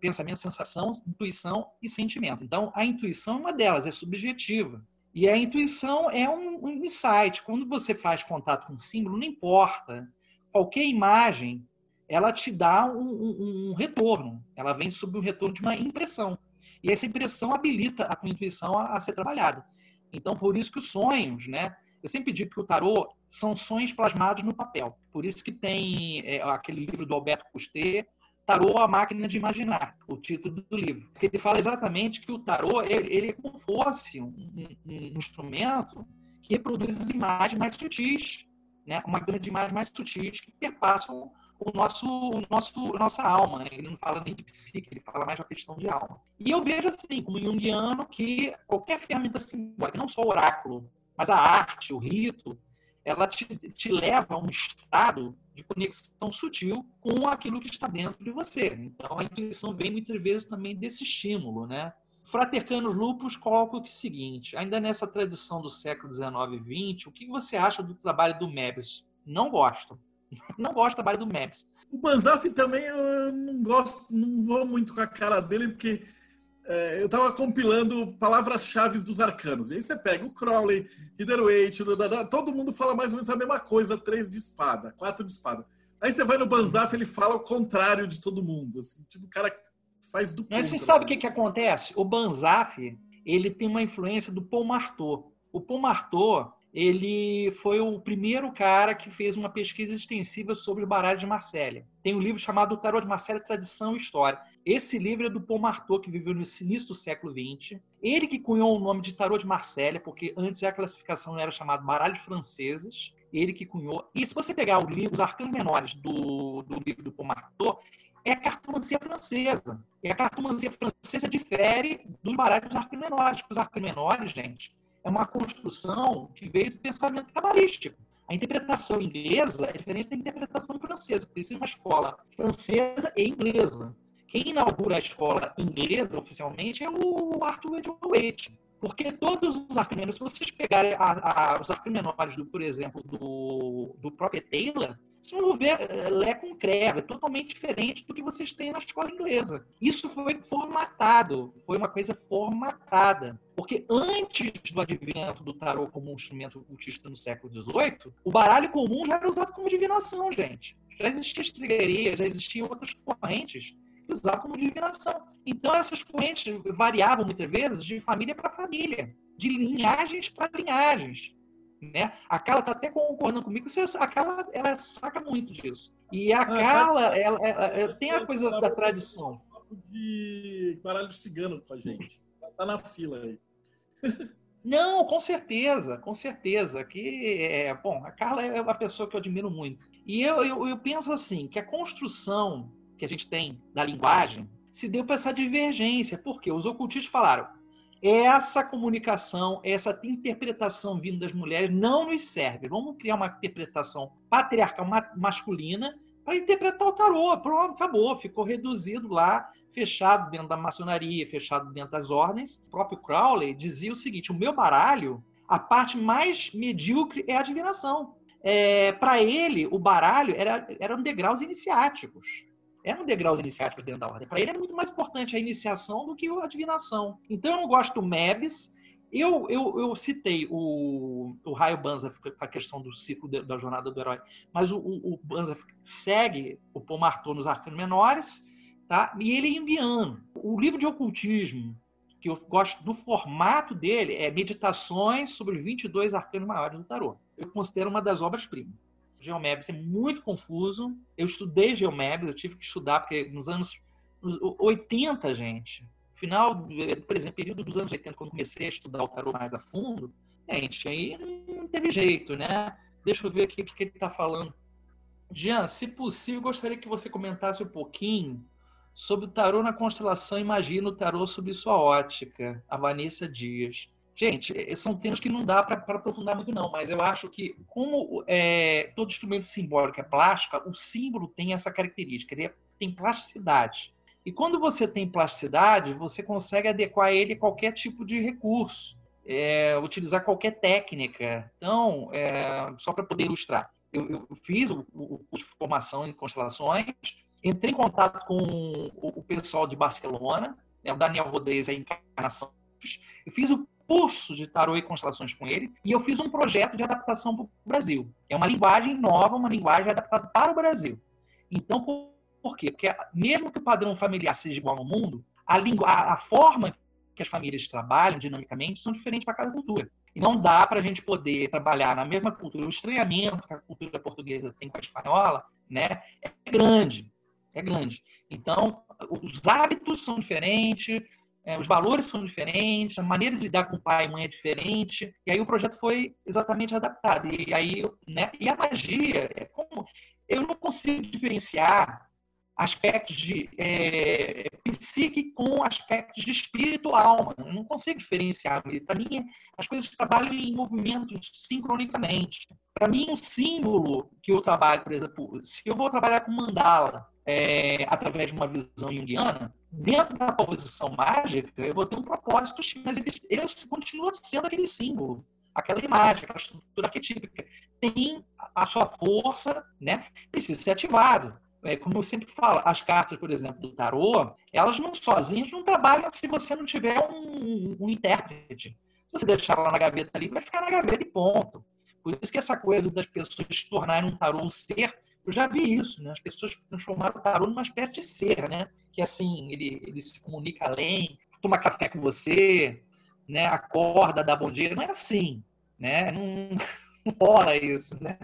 pensamento, sensação, intuição e sentimento. Então, a intuição é uma delas, é subjetiva. E a intuição é um, um insight. Quando você faz contato com um símbolo, não importa. Qualquer imagem, ela te dá um, um, um retorno. Ela vem sob o retorno de uma impressão. E essa impressão habilita a tua intuição a, a ser trabalhada. Então, por isso que os sonhos, né? Eu sempre digo que o tarô são sonhos plasmados no papel. Por isso que tem é, aquele livro do Alberto Cousteau, Tarô, a máquina de imaginar, o título do livro. Ele fala exatamente que o tarô ele, ele é como fosse um, um, um, instrumento que reproduz as imagens mais sutis, né? uma gama de imagens mais sutis que perpassam o nosso, o nosso, nossa alma. Né? Ele não fala nem de psique, ele fala mais da questão de alma. E eu vejo assim, como junguiano, que qualquer ferramenta simbólica, não só o oráculo, mas a arte, o rito, ela te, te leva a um estado de conexão sutil com aquilo que está dentro de você. Então, a intuição vem muitas vezes também desse estímulo, né? Fratercanos Lupus coloca o seguinte, ainda nessa tradição do século XIX e XX, o que você acha do trabalho do Mebs? Não gosto. Não gosto do trabalho do Mebs. O Banzaf também eu não gosto, não vou muito com a cara dele, porque é, eu estava compilando palavras-chave dos arcanos. E aí você pega o Crowley, Riderwaite, todo mundo fala mais ou menos a mesma coisa, três de espada, quatro de espada. Aí você vai no Banzaf, ele fala o contrário de todo mundo. Assim, tipo, o cara faz do Mas você sabe o que, que acontece? O Banzaf, ele tem uma influência do Paul Marteau. O Paul Marteau, ele foi o primeiro cara que fez uma pesquisa extensiva sobre o baralho de Marsella. Tem um livro chamado Tarot de Marsella, Tradição e História. Esse livro é do Paul Marteau, que viveu no início do século XX. Ele que cunhou o nome de Tarot de Marsella, porque antes a classificação era chamada baralhos franceses. Ele que cunhou. E se você pegar o livro, os arcanos menores do, do livro do Paul Marteau, é a cartomancia francesa. E a cartomancia francesa difere dos baralhos dos arcanos menores. Porque os arcanos menores, gente, é uma construção que veio do pensamento cabalístico. A interpretação inglesa é diferente da interpretação francesa, porque é uma escola francesa e inglesa. Quem inaugura a escola inglesa oficialmente é o Arthur Edward porque todos os arquimenores, se vocês pegarem a, a, os arquimenores, por exemplo, do, do próprio Taylor, vocês vão ver Lé com é totalmente diferente do que vocês têm na escola inglesa. Isso foi formatado, foi uma coisa formatada. Porque antes do advento do tarô como um instrumento ocultista no século XVIII, o baralho comum já era usado como divinação, gente. Já existia estrigarias, já existiam outras correntes que usavam como divinação. Então, essas correntes variavam muitas vezes de família para família, de linhagens para linhagens. Né? A Carla está até concordando comigo, você, a Carla ela saca muito disso. E a ah, Carla, ela, ela, ela tem a coisa da tradição. De baralho cigano com a gente. Tá na fila aí. Não, com certeza, com certeza. Que é, bom, a Carla é uma pessoa que eu admiro muito. E eu, eu, eu penso assim, que a construção que a gente tem da linguagem se deu para essa divergência, porque os ocultistas falaram essa comunicação, essa interpretação vindo das mulheres não nos serve. Vamos criar uma interpretação patriarcal masculina para interpretar o tarô. Pronto, acabou. Ficou reduzido lá fechado dentro da maçonaria, fechado dentro das ordens. O próprio Crowley dizia o seguinte: o meu baralho, a parte mais medíocre é a adivinação. É, Para ele, o baralho era, eram degraus iniciáticos. Eram degraus iniciáticos dentro da ordem. Para ele é muito mais importante a iniciação do que a adivinação. Então eu não gosto do Mebs. Eu, eu, eu citei o, o Raio Banza, a questão do ciclo de, da jornada do herói, mas o, o, o Banza segue o Paul Marteau nos arcanos menores, Tá? E ele é indiano. O livro de ocultismo, que eu gosto do formato dele, é Meditações sobre os 22 arcanos maiores do tarô. Eu considero uma das obras-primas. Geomebs é muito confuso. Eu estudei Geomebs, eu tive que estudar, porque nos anos 80, gente, final, por exemplo, período dos anos 80, quando comecei a estudar o tarô mais a fundo, gente, aí não teve jeito, né? Deixa eu ver o que, que ele está falando. Jean, se possível, gostaria que você comentasse um pouquinho sobre o tarô na constelação, imagina o tarô sob sua ótica, a Vanessa Dias. Gente, é, são temas que não dá para aprofundar muito, não, mas eu acho que, como é, todo instrumento simbólico é plástica, o símbolo tem essa característica, ele é, tem plasticidade. E quando você tem plasticidade, você consegue adequar ele a qualquer tipo de recurso, é, utilizar qualquer técnica. Então, é, só para poder ilustrar, eu, eu fiz o, o curso de formação em constelações, Entrei em contato com o pessoal de Barcelona, né, o Daniel Rodrigues, a encarnação. Eu fiz o curso de tarô e constelações com ele e eu fiz um projeto de adaptação para o Brasil. É uma linguagem nova, uma linguagem adaptada para o Brasil. Então, por, quê? Porque mesmo que o padrão familiar seja igual no mundo, a, a, a forma que as famílias trabalham dinamicamente são diferentes para cada cultura. E não dá para a gente poder trabalhar na mesma cultura. O estranhamento que a cultura portuguesa tem com a espanhola né, é grande é grande. Então, os hábitos são diferentes, é, os valores são diferentes, a maneira de lidar com o pai e mãe é diferente. E aí o projeto foi exatamente adaptado. E aí, né? E a magia é como eu não consigo diferenciar aspectos de é, psique com aspectos de espírito alma. Eu não consigo diferenciar. Para mim, as coisas trabalham em movimentos sincronicamente. Para mim, o símbolo que eu trabalho, por exemplo, se eu vou trabalhar com mandala, é, através de uma visão junguiana, dentro da posição mágica, eu vou ter um propósito, mas ele, ele continua sendo aquele símbolo, aquela imagem, aquela estrutura arquetípica. Tem a sua força, né? precisa ser ativado. É, como eu sempre falo, as cartas, por exemplo, do tarô, elas não sozinhas não trabalham se você não tiver um, um intérprete. Se você deixar ela na gaveta ali, vai ficar na gaveta e ponto. Por isso que essa coisa das pessoas se tornarem um tarô um ser eu já vi isso, né? As pessoas transformaram o tarô numa espécie de ser, né? Que assim, ele, ele se comunica além, toma café com você, né? Acorda, dá bom dia. Não é assim, né? Não, não rola isso, né?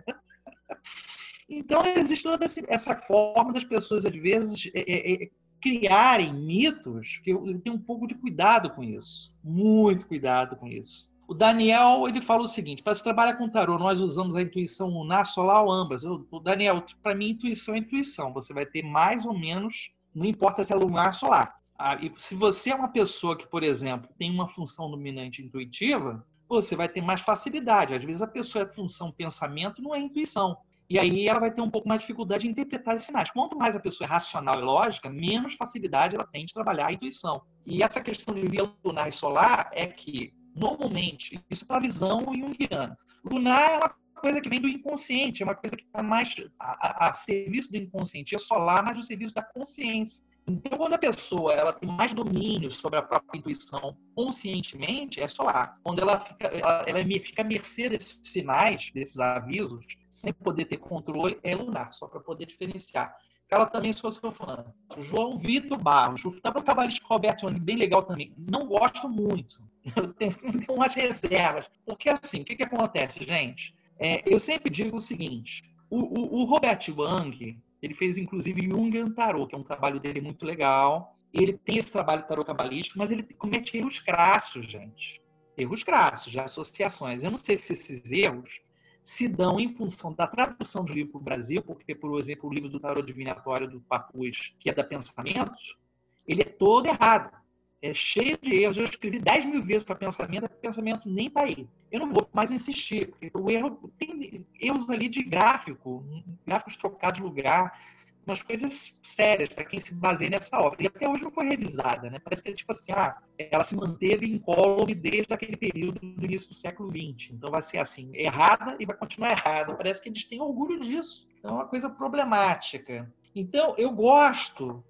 Então, existe toda essa forma das pessoas, às vezes, é, é, é, criarem mitos, que eu tenho um pouco de cuidado com isso. Muito cuidado com isso. O Daniel ele fala o seguinte: para se trabalhar com tarô, nós usamos a intuição lunar, solar ou ambas. O Daniel, para mim, intuição é intuição. Você vai ter mais ou menos, não importa se é lunar ou solar. Ah, e se você é uma pessoa que, por exemplo, tem uma função dominante intuitiva, você vai ter mais facilidade. Às vezes a pessoa é função pensamento, não é intuição. E aí ela vai ter um pouco mais de dificuldade de interpretar esses sinais. Quanto mais a pessoa é racional e lógica, menos facilidade ela tem de trabalhar a intuição. E essa questão de via lunar e solar é que normalmente, isso é uma visão junguiana. Lunar é uma coisa que vem do inconsciente, é uma coisa que está mais a, a, a, serviço do inconsciente, é solar, mas o serviço da consciência. Então, quando a pessoa ela tem mais domínio sobre a própria intuição conscientemente, é solar. Quando ela fica, ela, ela fica à mercê desses sinais, desses avisos, sem poder ter controle, é lunar, só para poder diferenciar. Ela também sou seu fã. João Vitor Barros. O Fábio Cavalista Roberto é bem legal também. Não gosto muito. Tenho, tenho umas reservas. Porque assim, o que, que acontece, gente? É, eu sempre digo o seguinte: o, o, o Robert Wang, Ele fez, inclusive, Jungian Tarot, que é um trabalho dele muito legal. Ele tem esse trabalho tarot cabalístico, mas ele comete erros crassos, gente. Erros crassos, de associações. Eu não sei se esses erros se dão em função da tradução do livro para o Brasil, porque, por exemplo, o livro do tarot divinatório do Papus, que é da Pensamentos, ele é todo errado. É cheio de erros. Eu escrevi 10 mil vezes para pensamento, pensamento nem está aí. Eu não vou mais insistir, porque o erro tem erros ali de gráfico, gráficos trocados de lugar, umas coisas sérias para quem se baseia nessa obra. E até hoje não foi revisada, né? Parece que é tipo assim, ah, ela se manteve incólume desde aquele período do início do século XX. Então vai ser assim, errada e vai continuar errada. Parece que eles têm orgulho disso. Então é uma coisa problemática. Então eu gosto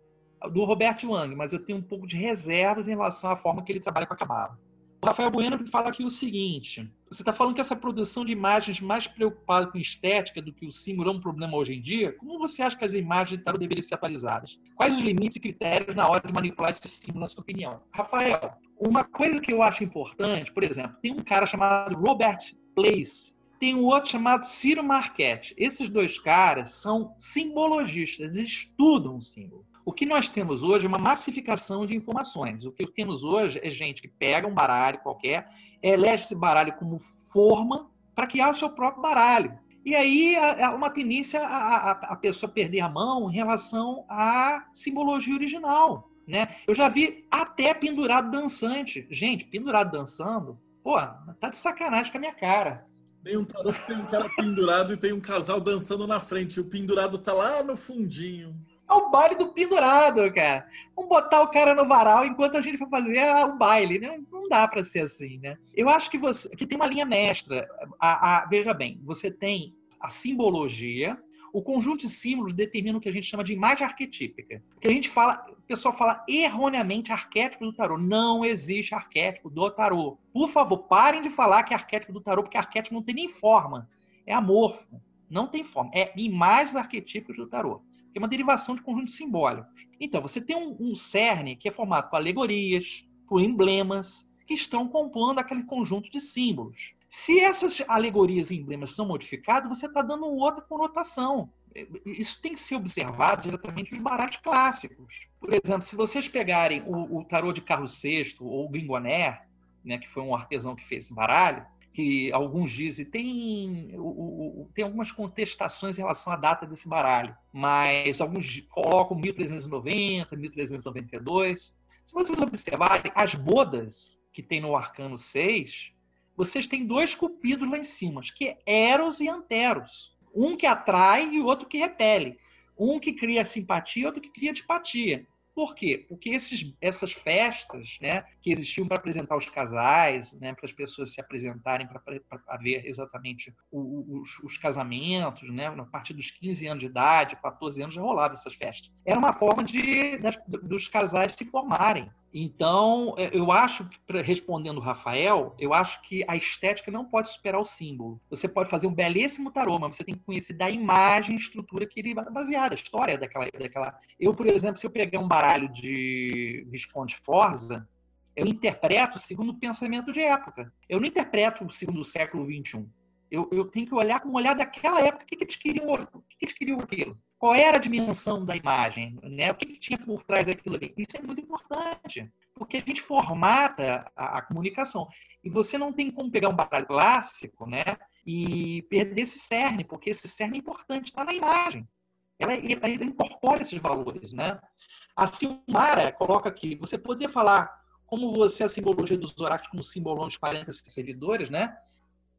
do Robert Wang, mas eu tenho um pouco de reservas em relação à forma que ele trabalha com a Cabala. O Rafael Bueno fala aqui o seguinte: você está falando que essa produção de imagens mais preocupada com estética do que o símbolo é um problema hoje em dia? Como você acha que as imagens de tarot deveriam ser atualizadas? Quais os limites e critérios na hora de manipular esse símbolo, na sua opinião? Rafael, uma coisa que eu acho importante, por exemplo, tem um cara chamado Robert Place, tem um outro chamado Ciro Marquette. Esses dois caras são simbologistas, estudam o símbolo. O que nós temos hoje é uma massificação de informações. O que temos hoje é gente que pega um baralho qualquer, elege esse baralho como forma para criar o seu próprio baralho. E aí é uma tendência a, a, a, pessoa perder a mão em relação à simbologia original. Né? Eu já vi até pendurado dançante. Gente, pendurado dançando, pô, tá de sacanagem com a minha cara. Tem um tem um cara pendurado e tem um casal dançando na frente. E o pendurado tá lá no fundinho. É o baile do pendurado, cara. Vamos botar o cara no varal enquanto a gente vai fazer o baile, né? Não dá para ser assim, né? Eu acho que você que tem uma linha mestra. A, a, veja bem, você tem a simbologia, o conjunto de símbolos determina o que a gente chama de imagem arquetípica. Que a gente fala, o pessoal fala erroneamente arquétipo do tarô. Não existe arquétipo do tarô. Por favor, parem de falar que é arquétipo do tarô, porque arquétipo não tem nem forma. É amorfo. Não tem forma. É imagens arquetípicas do tarô que é uma derivação de conjuntos simbólicos. Então, você tem um, um cerne que é formado por alegorias, por emblemas, que estão compondo aquele conjunto de símbolos. Se essas alegorias e emblemas são modificados, você está dando outra conotação. Isso tem que ser observado diretamente nos baralhos clássicos. Por exemplo, se vocês pegarem o, o tarô de Carlos VI ou o Gringoner, né, que foi um artesão que fez esse baralho, que alguns dizem, tem, o, o, tem algumas contestações em relação à data desse baralho, mas alguns colocam 1390, 1392. Se vocês observarem, as bodas que tem no Arcano 6, vocês têm dois cupidos lá em cima, que é Eros e Anteros. Um que atrai e o outro que repele. Um que cria simpatia e outro que cria antipatia. Por quê? Porque esses, essas festas né, que existiam para apresentar os casais, né, para as pessoas se apresentarem para ver exatamente o, os, os, casamentos, né, a partir dos 15 anos de idade, 14 anos já rolavam essas festas. Era uma forma de, das, dos casais se formarem. Então, é, eu acho, respondendo o Rafael, eu acho que a estética não pode superar o símbolo. Você pode fazer um belíssimo tarô, mas você tem que conhecer da imagem, estrutura que ele é baseada, a história daquela, daquela. Eu, por exemplo, se eu pegar um baralho de Visconde Forza, eu interpreto segundo o pensamento de época. Eu não interpreto segundo o século XXI. Eu, eu tenho que olhar com o olhar daquela época. O que, que eles queriam? O que, que eles queriam aquilo? Qual era a dimensão da imagem? Né? O que, que tinha por trás daquilo ali? Isso é muito importante, porque a gente formata a, a comunicação. E você não tem como pegar um baralho clássico né, e perder esse cerne, porque esse cerne é importante, está na imagem. Ela, ela, ela, incorpora esses valores. Né? A Silmara coloca aqui, você poderia falar como você a simbologia dos oráculos como simbolão dos 40 servidores, né?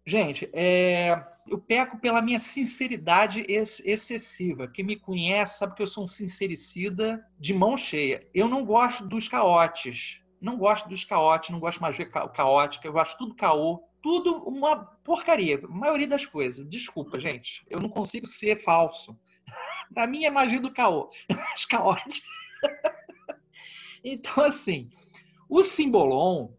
Gente, é, eu peco pela minha sinceridade ex excessiva. Quem me conhece sabe que eu sou um sincericida de mão cheia. Eu não gosto dos caotes. Não gosto dos caotes, não gosto mais de ca caótica. Eu acho tudo caô. Tudo uma porcaria. A maioria das coisas. Desculpa, gente. Eu não consigo ser falso. Para mim é magia do caô. As caotes. então, assim, o simbolon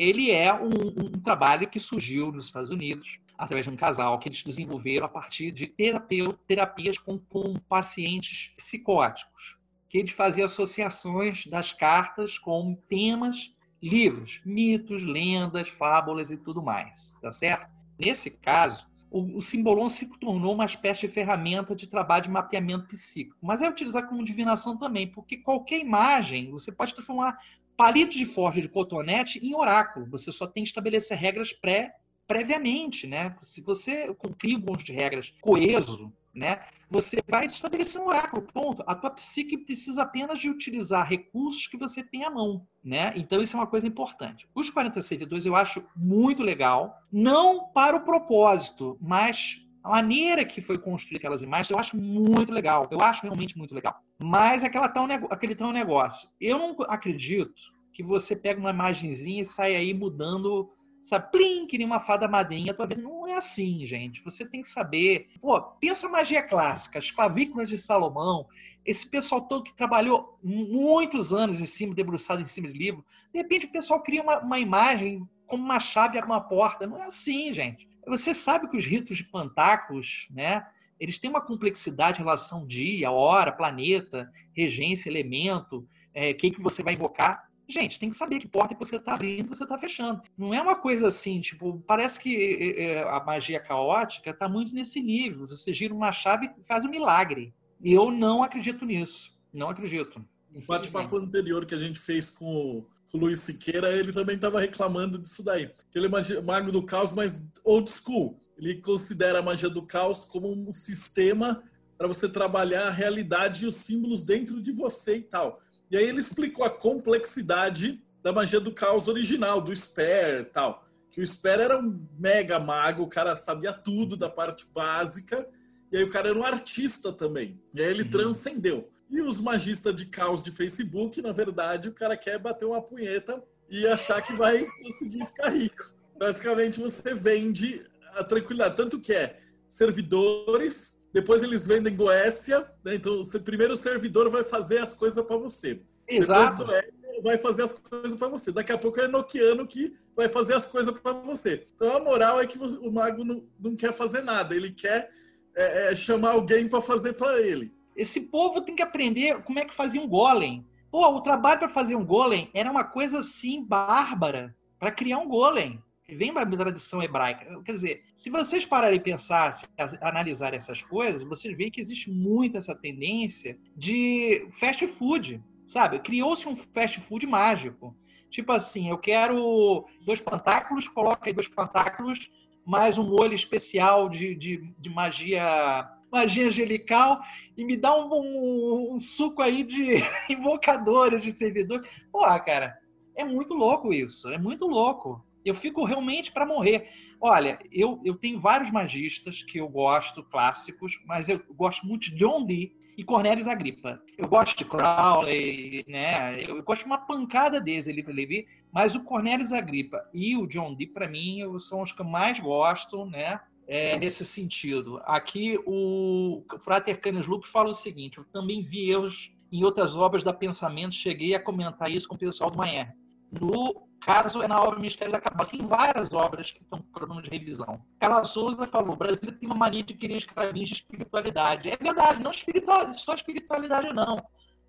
ele é um, um, trabalho que surgiu nos Estados Unidos através de um casal que eles desenvolveram a partir de terapia, terapias com, com pacientes psicóticos, que eles faziam associações das cartas com temas, livros, mitos, lendas, fábulas e tudo mais, tá certo? Nesse caso, o, o Simbolon se tornou uma espécie de ferramenta de trabalho de mapeamento psíquico. Mas é utilizar como divinação também, porque qualquer imagem você pode transformar palitos de forja de cotonete em oráculo. Você só tem que estabelecer regras pré previamente, né? Se você cria um conjunto de regras coeso, né? Você vai estabelecer um oráculo, ponto. A tua psique precisa apenas de utilizar recursos que você tem à mão, né? Então isso é uma coisa importante. Os 40 servidores eu acho muito legal, não para o propósito, mas a maneira que foi construída aquelas imagens eu acho muito legal. Eu acho realmente muito legal. Mas aquela tal, aquele tal negócio. Eu não acredito que você pega uma imagenzinha e sai aí mudando sabe, plim, que nem uma fada madrinha, tua vida não é assim, gente. Você tem que saber, pô, pensa magia clássica, as clavículas de Salomão, esse pessoal todo que trabalhou muitos anos em cima, debruçado em cima de livro, de repente o pessoal cria uma, uma imagem como uma chave uma porta. Não é assim, gente. Você sabe que os ritos de Pantacos, né, eles têm uma complexidade em relação dia, hora, planeta, regência, elemento, é, quem que você vai invocar. Gente, tem que saber que porta que você está abrindo e você está fechando. Não é uma coisa assim, tipo, parece que é, é, a magia caótica está muito nesse nível. Você gira uma chave e faz um milagre. E eu não acredito nisso. Não acredito. No bate-papo anterior que a gente fez com Luiz Siqueira, ele também estava reclamando disso daí. Que ele é mago do caos, mas old school. Ele considera a magia do caos como um sistema para você trabalhar a realidade e os símbolos dentro de você e tal. E aí ele explicou a complexidade da magia do caos original, do Sper tal. Que o Sper era um mega mago, o cara sabia tudo da parte básica, e aí o cara era um artista também. E aí ele uhum. transcendeu. E os magistas de caos de Facebook, na verdade, o cara quer bater uma punheta e achar que vai conseguir ficar rico. Basicamente, você vende a tranquilidade. Tanto que é servidores depois eles vendem Goécia, né? então o primeiro servidor vai fazer as coisas para você. Exato. Depois vai fazer as coisas para você. Daqui a pouco é Nokiano que vai fazer as coisas para você. Então a moral é que o mago não, não quer fazer nada, ele quer é, é, chamar alguém para fazer para ele. Esse povo tem que aprender como é que fazia um golem. Pô, o trabalho para fazer um golem era uma coisa assim bárbara para criar um golem vem da tradição hebraica. Quer dizer, se vocês pararem e pensar, se analisar essas coisas, vocês veem que existe muito essa tendência de fast food, sabe? Criou-se um fast food mágico. Tipo assim, eu quero dois pantáculos, coloca aí dois pantáculos, mais um molho especial de, de, de magia magia angelical e me dá um, um, um suco aí de invocadores, de servidor. Porra, cara, é muito louco isso, é muito louco. Eu fico realmente para morrer. Olha, eu, eu tenho vários magistas que eu gosto, clássicos, mas eu gosto muito de John Dee e Cornelius Agripa. Eu gosto de Crowley, né? Eu gosto de uma pancada deles, Eliphas Levi, mas o Cornelius Agripa e o John Dee, para mim, são os que eu mais gosto, né? É, nesse sentido. Aqui o Frater Canis Lupus fala o seguinte: eu também vi erros em outras obras da Pensamento, cheguei a comentar isso com o pessoal do Maier. No caso é na obra Mistério da Cabala. Tem várias obras que estão programa de revisão. Carla Souza falou: o Brasil tem uma mania de querer escravinhos de espiritualidade. É verdade, não espiritual, só espiritualidade, não.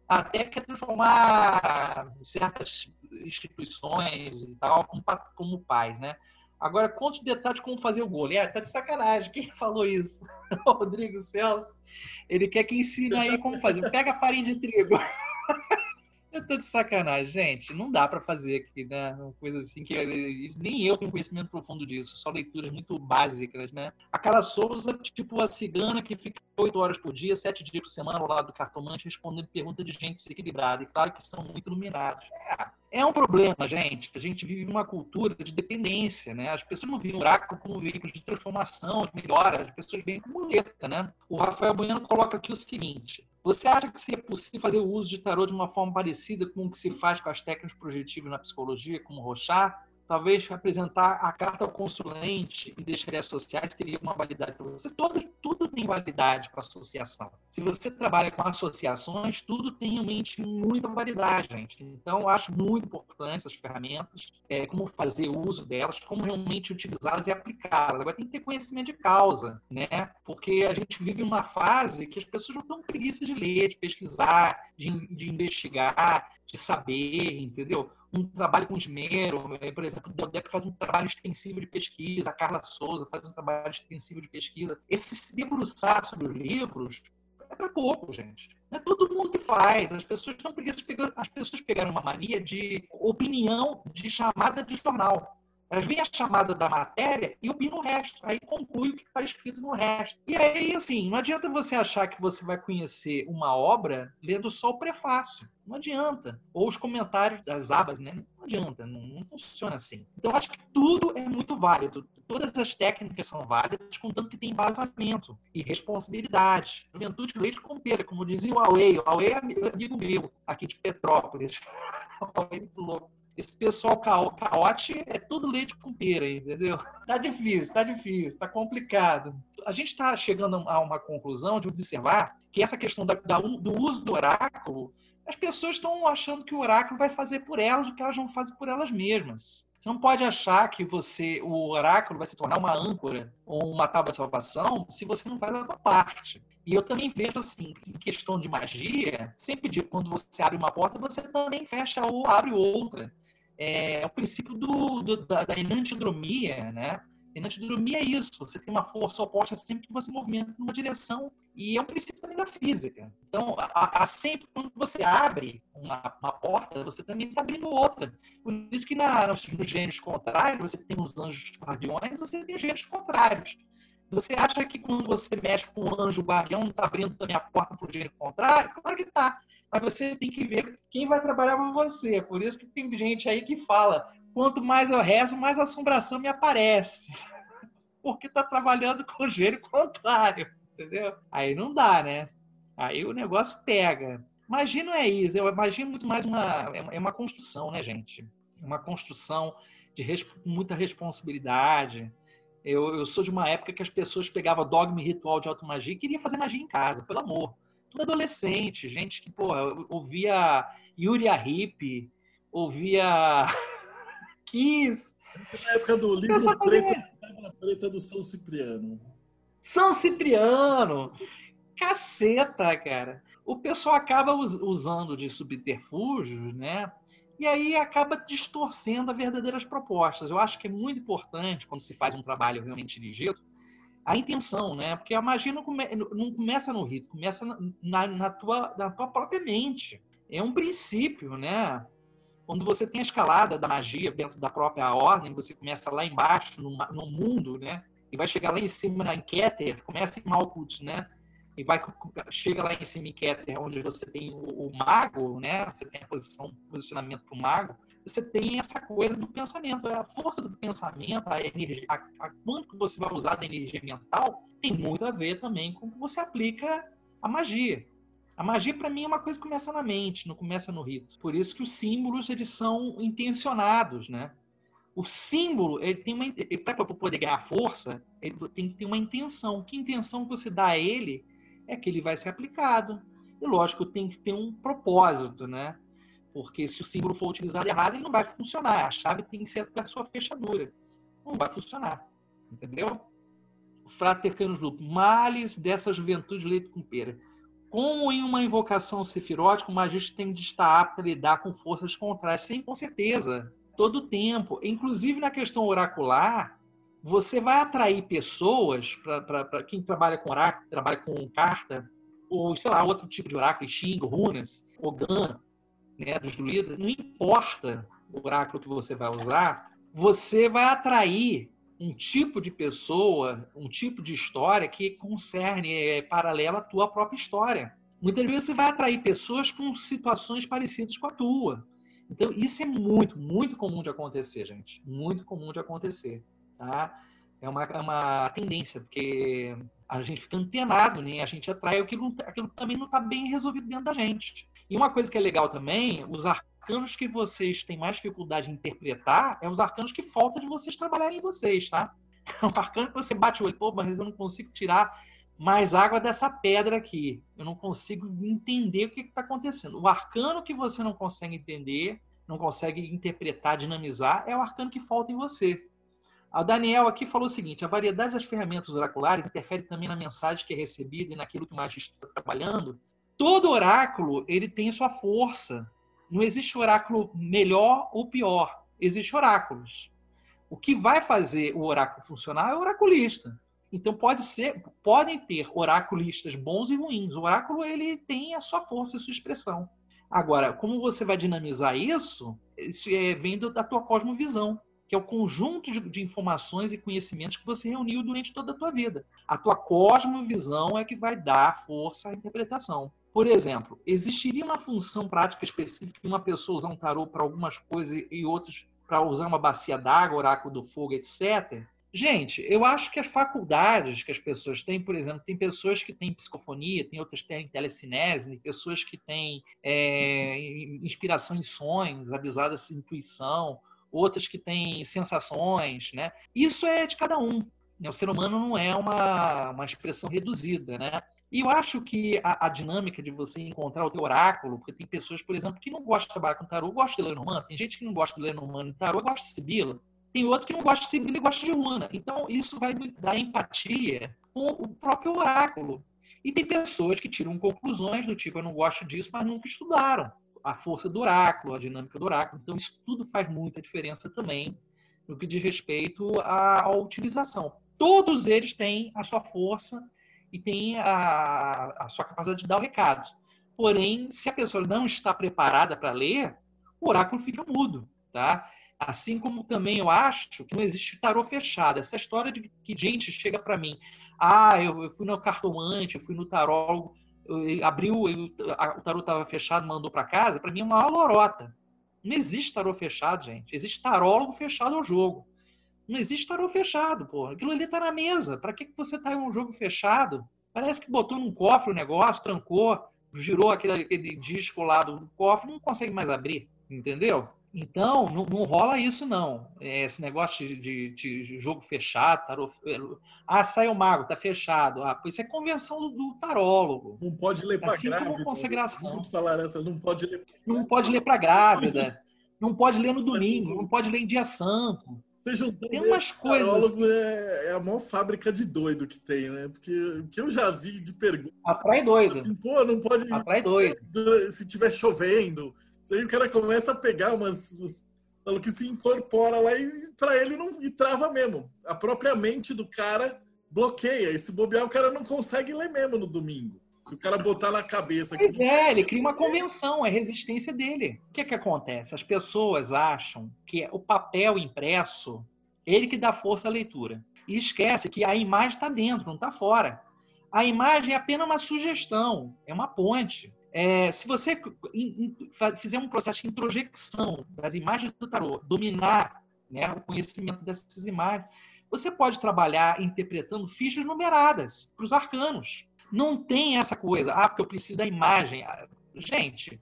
Até quer transformar certas instituições e tal como, como pais, né? Agora, conte detalhes de como fazer o gol. É, tá de sacanagem. Quem falou isso? O Rodrigo Celso. Ele quer que ensine aí como fazer. Pega a farinha de trigo. Eu tô de sacanagem, gente. Não dá para fazer aqui, né? Uma coisa assim que nem eu tenho conhecimento profundo disso, só leituras muito básicas, né? A Cara Souza, tipo a cigana que fica oito horas por dia, sete dias por semana ao lado do cartomante, respondendo perguntas de gente desequilibrada. E claro que são muito iluminados. É, é um problema, gente. A gente vive uma cultura de dependência, né? As pessoas não veem o oráculo como veículo de transformação, de melhora. As pessoas veem como muleta, né? O Rafael Bueno coloca aqui o seguinte: você acha que seria possível fazer o uso de tarô de uma forma parecida com o que se faz com as técnicas projetivas na psicologia, como Rochard? Talvez apresentar a carta ao consulente e deixar sociais teria uma validade para você. Todo, tudo tem validade para associação. Se você trabalha com associações, tudo tem realmente muita validade, gente. Então, eu acho muito importante essas ferramentas, é, como fazer uso delas, como realmente utilizá-las e aplicá-las. Agora, tem que ter conhecimento de causa, né? Porque a gente vive uma fase que as pessoas não estão preguiça de ler, de pesquisar, de, de investigar, de saber, entendeu? Um trabalho com esmero, é, por exemplo, o Deldep faz um trabalho extensivo de pesquisa, a Carla Souza faz um trabalho extensivo de pesquisa. Esse se debruçar sobre os livros é para pouco, gente. É todo mundo que faz. As pessoas não as pessoas pegaram uma mania de opinião de chamada de jornal. Elas veem a chamada da matéria e opinam o resto. Aí conclui o que está escrito no resto. E aí, assim, não adianta você achar que você vai conhecer uma obra lendo só o prefácio. Não adianta. Ou os comentários das abas, né? Não adianta. Não, não funciona assim. Então, acho que tudo é muito válido. Todas as técnicas são válidas, contanto que tem embasamento e responsabilidade. Juventude leite com pera, como dizia o Aue. O Aue é amigo meu, aqui de Petrópolis. O Aue é muito louco. Esse pessoal caote é tudo leite com pera, entendeu? Tá difícil, tá difícil, tá complicado. A gente está chegando a uma conclusão de observar que essa questão da, da, do uso do oráculo, as pessoas estão achando que o oráculo vai fazer por elas o que elas não fazem por elas mesmas. Você não pode achar que você o oráculo vai se tornar uma âncora ou uma tábua de salvação se você não faz a sua parte. E eu também vejo assim, em questão de magia, sempre digo, quando você abre uma porta, você também fecha ou abre outra é, o princípio do, do, da, da enantidromia, né? Enantidromia é isso, você tem uma força oposta sempre que você movimenta numa direção, e é um princípio também da física. Então, há, sempre, quando você abre uma, uma porta, você também está abrindo outra. Por isso que na, nos, nos contrários, você tem os anjos guardiões, você tem os gênios contrários. Você acha que quando você mexe com o anjo guardião, não está abrindo também a porta para o gênio contrário? Claro que está mas você tem que ver quem vai trabalhar com você. Por isso que tem gente aí que fala: quanto mais eu rezo, mais assombração me aparece. Porque está trabalhando com o gênio contrário, entendeu? Aí não dá, né? Aí o negócio pega. Imagino é isso, eu imagino muito mais uma. É uma construção, né, gente? Uma construção de res, muita responsabilidade. Eu, eu sou de uma época que as pessoas pegavam dogma e ritual de automagia e queriam fazer magia em casa, pelo amor tudo adolescente, gente que, pô, ouvia Yuri Hip, ouvia Kiss. Na época do livro preta, preta do São Cipriano. São Cipriano! Caceta, cara! O pessoal acaba usando de subterfúgios, né? E aí acaba distorcendo as verdadeiras propostas. Eu acho que é muito importante, quando se faz um trabalho realmente dirigido, a intenção, né? Porque a magia não, não começa no rito, começa na, na, tua, na tua própria mente. É um princípio, né? Quando você tem a escalada da magia dentro da própria ordem, você começa lá embaixo, no, no mundo, né? E vai chegar lá em cima na Keter, começa em Malkuth, né? E vai, chega lá em cima em Keter, onde você tem o, o mago, né? Você tem a posição, posicionamento para o mago você tem essa coisa do pensamento. A força do pensamento, a energia, a, a quanto que você vai usar da energia mental, tem muito a ver também com o que você aplica a magia. A magia, para mim, é uma coisa que começa na mente, não começa no rito. Por isso que os símbolos, eles são intencionados, né? O símbolo, ele tem uma... Para poder ganhar força, ele tem que ter uma intenção. Que intenção que você dá a ele é que ele vai ser aplicado. E, lógico, tem que ter um propósito, né? Porque se o símbolo for utilizado errado, ele não vai funcionar. A chave tem que ser a sua fechadura. Não vai funcionar. Entendeu? Frater Canos Lupo. Males dessa juventude leito com pera. Como em uma invocação sefirótica, o magista tem de estar apto a lidar com forças contrárias. Sim, com certeza. Todo o tempo. Inclusive na questão oracular, você vai atrair pessoas, para quem trabalha com oráculo, trabalha com carta, ou sei lá, outro tipo de oráculo, xingo, runas, Ogan, né, dos não importa o oráculo que você vai usar, você vai atrair um tipo de pessoa, um tipo de história que concerne, é paralela à tua própria história. Muitas vezes você vai atrair pessoas com situações parecidas com a tua. Então, isso é muito, muito comum de acontecer, gente. Muito comum de acontecer. Tá? É uma, é uma tendência, porque a gente fica antenado, né? a gente atrai aquilo, aquilo também não está bem resolvido dentro da gente. E uma coisa que é legal também, os arcanos que vocês têm mais dificuldade em interpretar é os arcanos que falta de vocês trabalharem em vocês, tá? É um arcano que você bate o olho, pô, mas eu não consigo tirar mais água dessa pedra aqui. Eu não consigo entender o que está acontecendo. O arcano que você não consegue entender, não consegue interpretar, dinamizar, é o arcano que falta em você. A Daniel aqui falou o seguinte: a variedade das ferramentas oraculares interfere também na mensagem que é recebida e naquilo que o magista está trabalhando todo oráculo ele tem sua força. Não existe oráculo melhor ou pior. Existem oráculos. O que vai fazer o oráculo funcionar é o oraculista. Então pode ser, podem ter oraculistas bons e ruins. O oráculo ele tem a sua força e sua expressão. Agora, como você vai dinamizar isso? Isso é, vem da tua cosmovisão, que é o conjunto de, de, informações e conhecimentos que você reuniu durante toda a tua vida. A tua cosmovisão é que vai dar força à interpretação. Por exemplo, existiria uma função prática específica de uma pessoa usar um tarô para algumas coisas e outras para usar uma bacia d'água, oráculo do fogo, etc. Gente, eu acho que as faculdades que as pessoas têm, por exemplo, tem pessoas que têm psicofonia, tem outras que têm telecinese, tem pessoas que têm é, inspiração em sonhos, avisadas intuição, outras que têm sensações, né? Isso é de cada um. Né? O ser humano não é uma, uma expressão reduzida, né? E eu acho que a, a, dinâmica de você encontrar o teu oráculo, porque tem pessoas, por exemplo, que não gostam de trabalhar com tarô, gostam de Lenormand, tem gente que não gosta de Lenormand e tarô, gosta de Sibila. Tem outro que não gosta de Sibila e gosta de Una. Então, isso vai dar empatia com o próprio oráculo. E tem pessoas que tiram conclusões do tipo, eu não gosto disso, mas nunca estudaram a força do oráculo, a dinâmica do oráculo. Então, isso tudo faz muita diferença também no que diz respeito à, à utilização. Todos eles têm a sua força e têm a, a sua capacidade de dar o recado. Porém, se a pessoa não está preparada para ler, o oráculo fica mudo, tá? Assim como também eu acho que não existe tarô fechado. Essa história de que gente chega para mim, ah, eu, eu, fui no cartomante, eu fui no tarólogo, abriu, eu, a, o tarô estava fechado, mandou para casa, para mim é uma lorota. Não existe tarô fechado, gente. Existe tarólogo fechado ao jogo. Não existe tarô fechado, pô. Aquilo ali tá na mesa. Para que, que você tá em um jogo fechado? Parece que botou num cofre o negócio, trancou, girou aquele, aquele disco lá do cofre, não consegue mais abrir, entendeu? Então, não, não, rola isso, não. É, esse negócio de, de, de jogo fechado, tarô. Ah, saiu o mago, tá fechado. Ah, isso é convenção do, do tarólogo. Não pode ler para assim grávida. Como consagração. Não falar essa, não pode ler. Não pode ler para grávida. Não pode ler no domingo. Não pode ler em dia santo. tem umas coisas. Tarólogo é, é, a maior fábrica de doido que tem, né? Porque o que eu já vi de perguntas. Atrai doido. Assim, pô, não pode. Atrai doido. Se tiver chovendo Aí o cara começa a pegar umas. umas que se incorpora lá e para ele não. E trava mesmo. A própria mente do cara bloqueia. Esse bobear o cara não consegue ler mesmo no domingo. Se o cara botar na cabeça. Pois que... é, ele cria uma convenção, é resistência dele. O que, é que acontece? As pessoas acham que o papel impresso, ele que dá força à leitura. E esquece que a imagem está dentro, não está fora. A imagem é apenas uma sugestão, é uma ponte. É, se você fizer um processo de introjecção das imagens do tarô, dominar né, o conhecimento dessas imagens, você pode trabalhar interpretando fichas numeradas para os arcanos. Não tem essa coisa, ah, porque eu preciso da imagem. Ah, gente,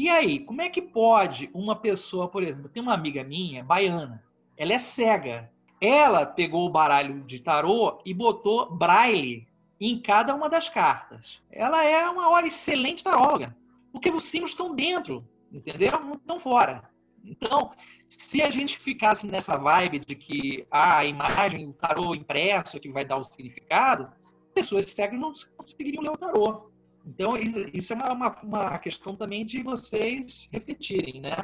e aí, como é que pode uma pessoa, por exemplo, tem uma amiga minha, baiana, ela é cega. Ela pegou o baralho de tarô e botou braille em cada uma das cartas. Ela é uma excelente taróloga, porque os símbolos estão dentro, entendeu? Não estão fora. Então, se a gente ficasse nessa vibe de que ah, a imagem, o tarô impresso é que vai dar o significado, pessoas cegas não conseguiriam ler o tarô. Então, isso é uma, uma questão também de vocês refletirem, né?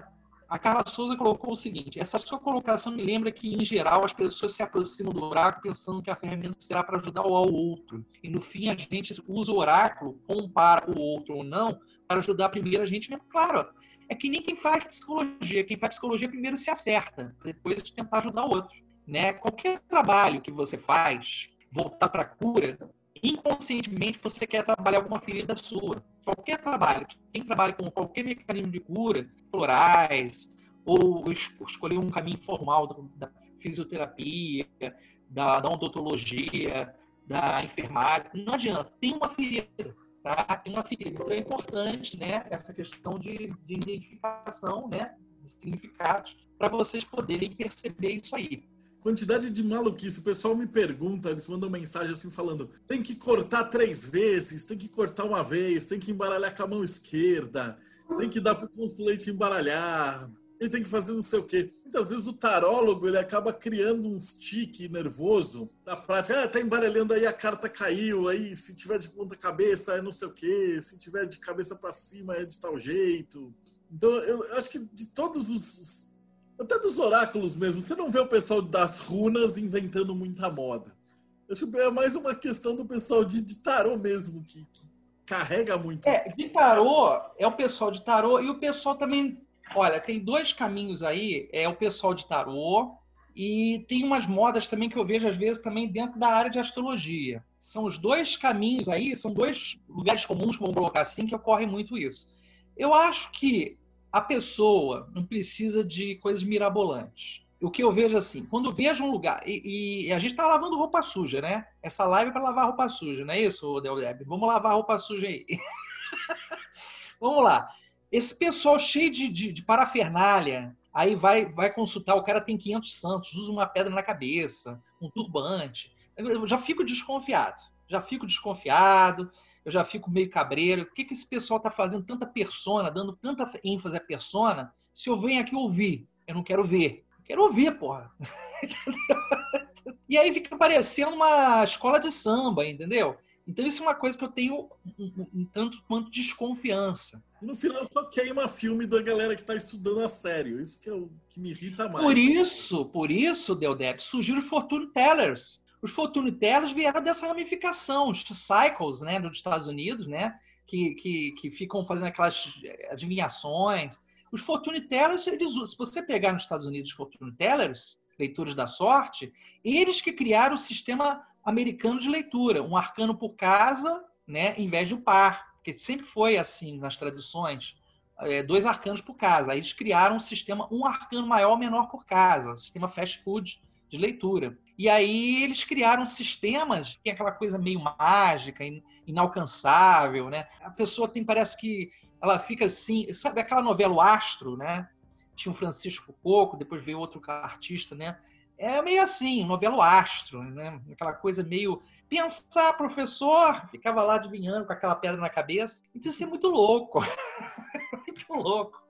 A Carla Souza colocou o seguinte: essa sua colocação me lembra que, em geral, as pessoas se aproximam do oráculo pensando que a ferramenta será para ajudar o outro. E, no fim, a gente usa o oráculo, compara o outro ou não, para ajudar primeiro a gente mesmo. Claro, é que nem quem faz psicologia. Quem faz psicologia primeiro se acerta, depois de tentar ajudar o outro. Né? Qualquer trabalho que você faz, voltar para a cura, inconscientemente você quer trabalhar alguma ferida sua. Qualquer trabalho, quem trabalha com qualquer mecanismo de cura, florais, ou escolher um caminho formal da fisioterapia, da, da odontologia, da enfermagem, não adianta, tem uma ferida, tá? Tem uma ferida. Então é importante, né, essa questão de, de identificação, né, de significados, para vocês poderem perceber isso aí quantidade de maluquice. O pessoal me pergunta, eles mandam mensagem assim falando: tem que cortar três vezes, tem que cortar uma vez, tem que embaralhar com a mão esquerda, tem que dar para o consulente embaralhar, ele tem que fazer não sei o quê. Muitas vezes o tarólogo ele acaba criando um tique nervoso na prática. Ah, tá embaralhando aí, a carta caiu, aí se tiver de ponta cabeça é não sei o quê, se tiver de cabeça para cima é de tal jeito. Então, eu acho que de todos os. Até dos oráculos mesmo, você não vê o pessoal das runas inventando muita moda. Acho que é mais uma questão do pessoal de, de tarô mesmo, que, que carrega muito. É, de tarô, é o pessoal de tarô e o pessoal também. Olha, tem dois caminhos aí: é o pessoal de tarô e tem umas modas também que eu vejo às vezes também dentro da área de astrologia. São os dois caminhos aí, são dois lugares comuns, vamos colocar assim, que ocorre muito isso. Eu acho que a pessoa não precisa de coisas mirabolantes. O que eu vejo assim, quando eu vejo um lugar, e, e a gente está lavando roupa suja, né? Essa live é para lavar roupa suja, não é isso, Del Vamos lavar roupa suja aí. Vamos lá. Esse pessoal cheio de, de, de parafernália, aí vai, vai consultar, o cara tem 500 santos, usa uma pedra na cabeça, um turbante. Eu já fico desconfiado. Já fico desconfiado, eu já fico meio cabreiro. Por que, que esse pessoal está fazendo tanta persona, dando tanta ênfase à persona, se eu venho aqui ouvir? Eu não quero ver. Eu quero ouvir, porra. e aí fica parecendo uma escola de samba, entendeu? Então isso é uma coisa que eu tenho um, um, um tanto quanto desconfiança. No final só queima filme da galera que está estudando a sério. Isso que, é o, que me irrita mais. Por isso, por isso, Deldep, surgiram Fortune Tellers. Os Fortune Tellers vieram dessa ramificação, os Cycles, né, dos Estados Unidos, né, que, que, que ficam fazendo aquelas adivinhações. Os Fortune Tellers, eles, se você pegar nos Estados Unidos os Fortune Tellers, leitores da sorte, eles que criaram o sistema americano de leitura, um arcano por casa, né, em vez de um par, porque sempre foi assim nas tradições, é, dois arcanos por casa. Aí eles criaram um sistema, um arcano maior, menor por casa, sistema fast food de leitura. E aí eles criaram sistemas, tem aquela coisa meio mágica, inalcançável, né? A pessoa tem, parece que ela fica assim, sabe aquela novela o Astro, né? Tinha o Francisco Coco, depois veio outro artista, né? é meio assim, novelo astro, né? Aquela coisa meio pensar, professor, ficava lá adivinhando com aquela pedra na cabeça. Então isso é muito louco. muito louco.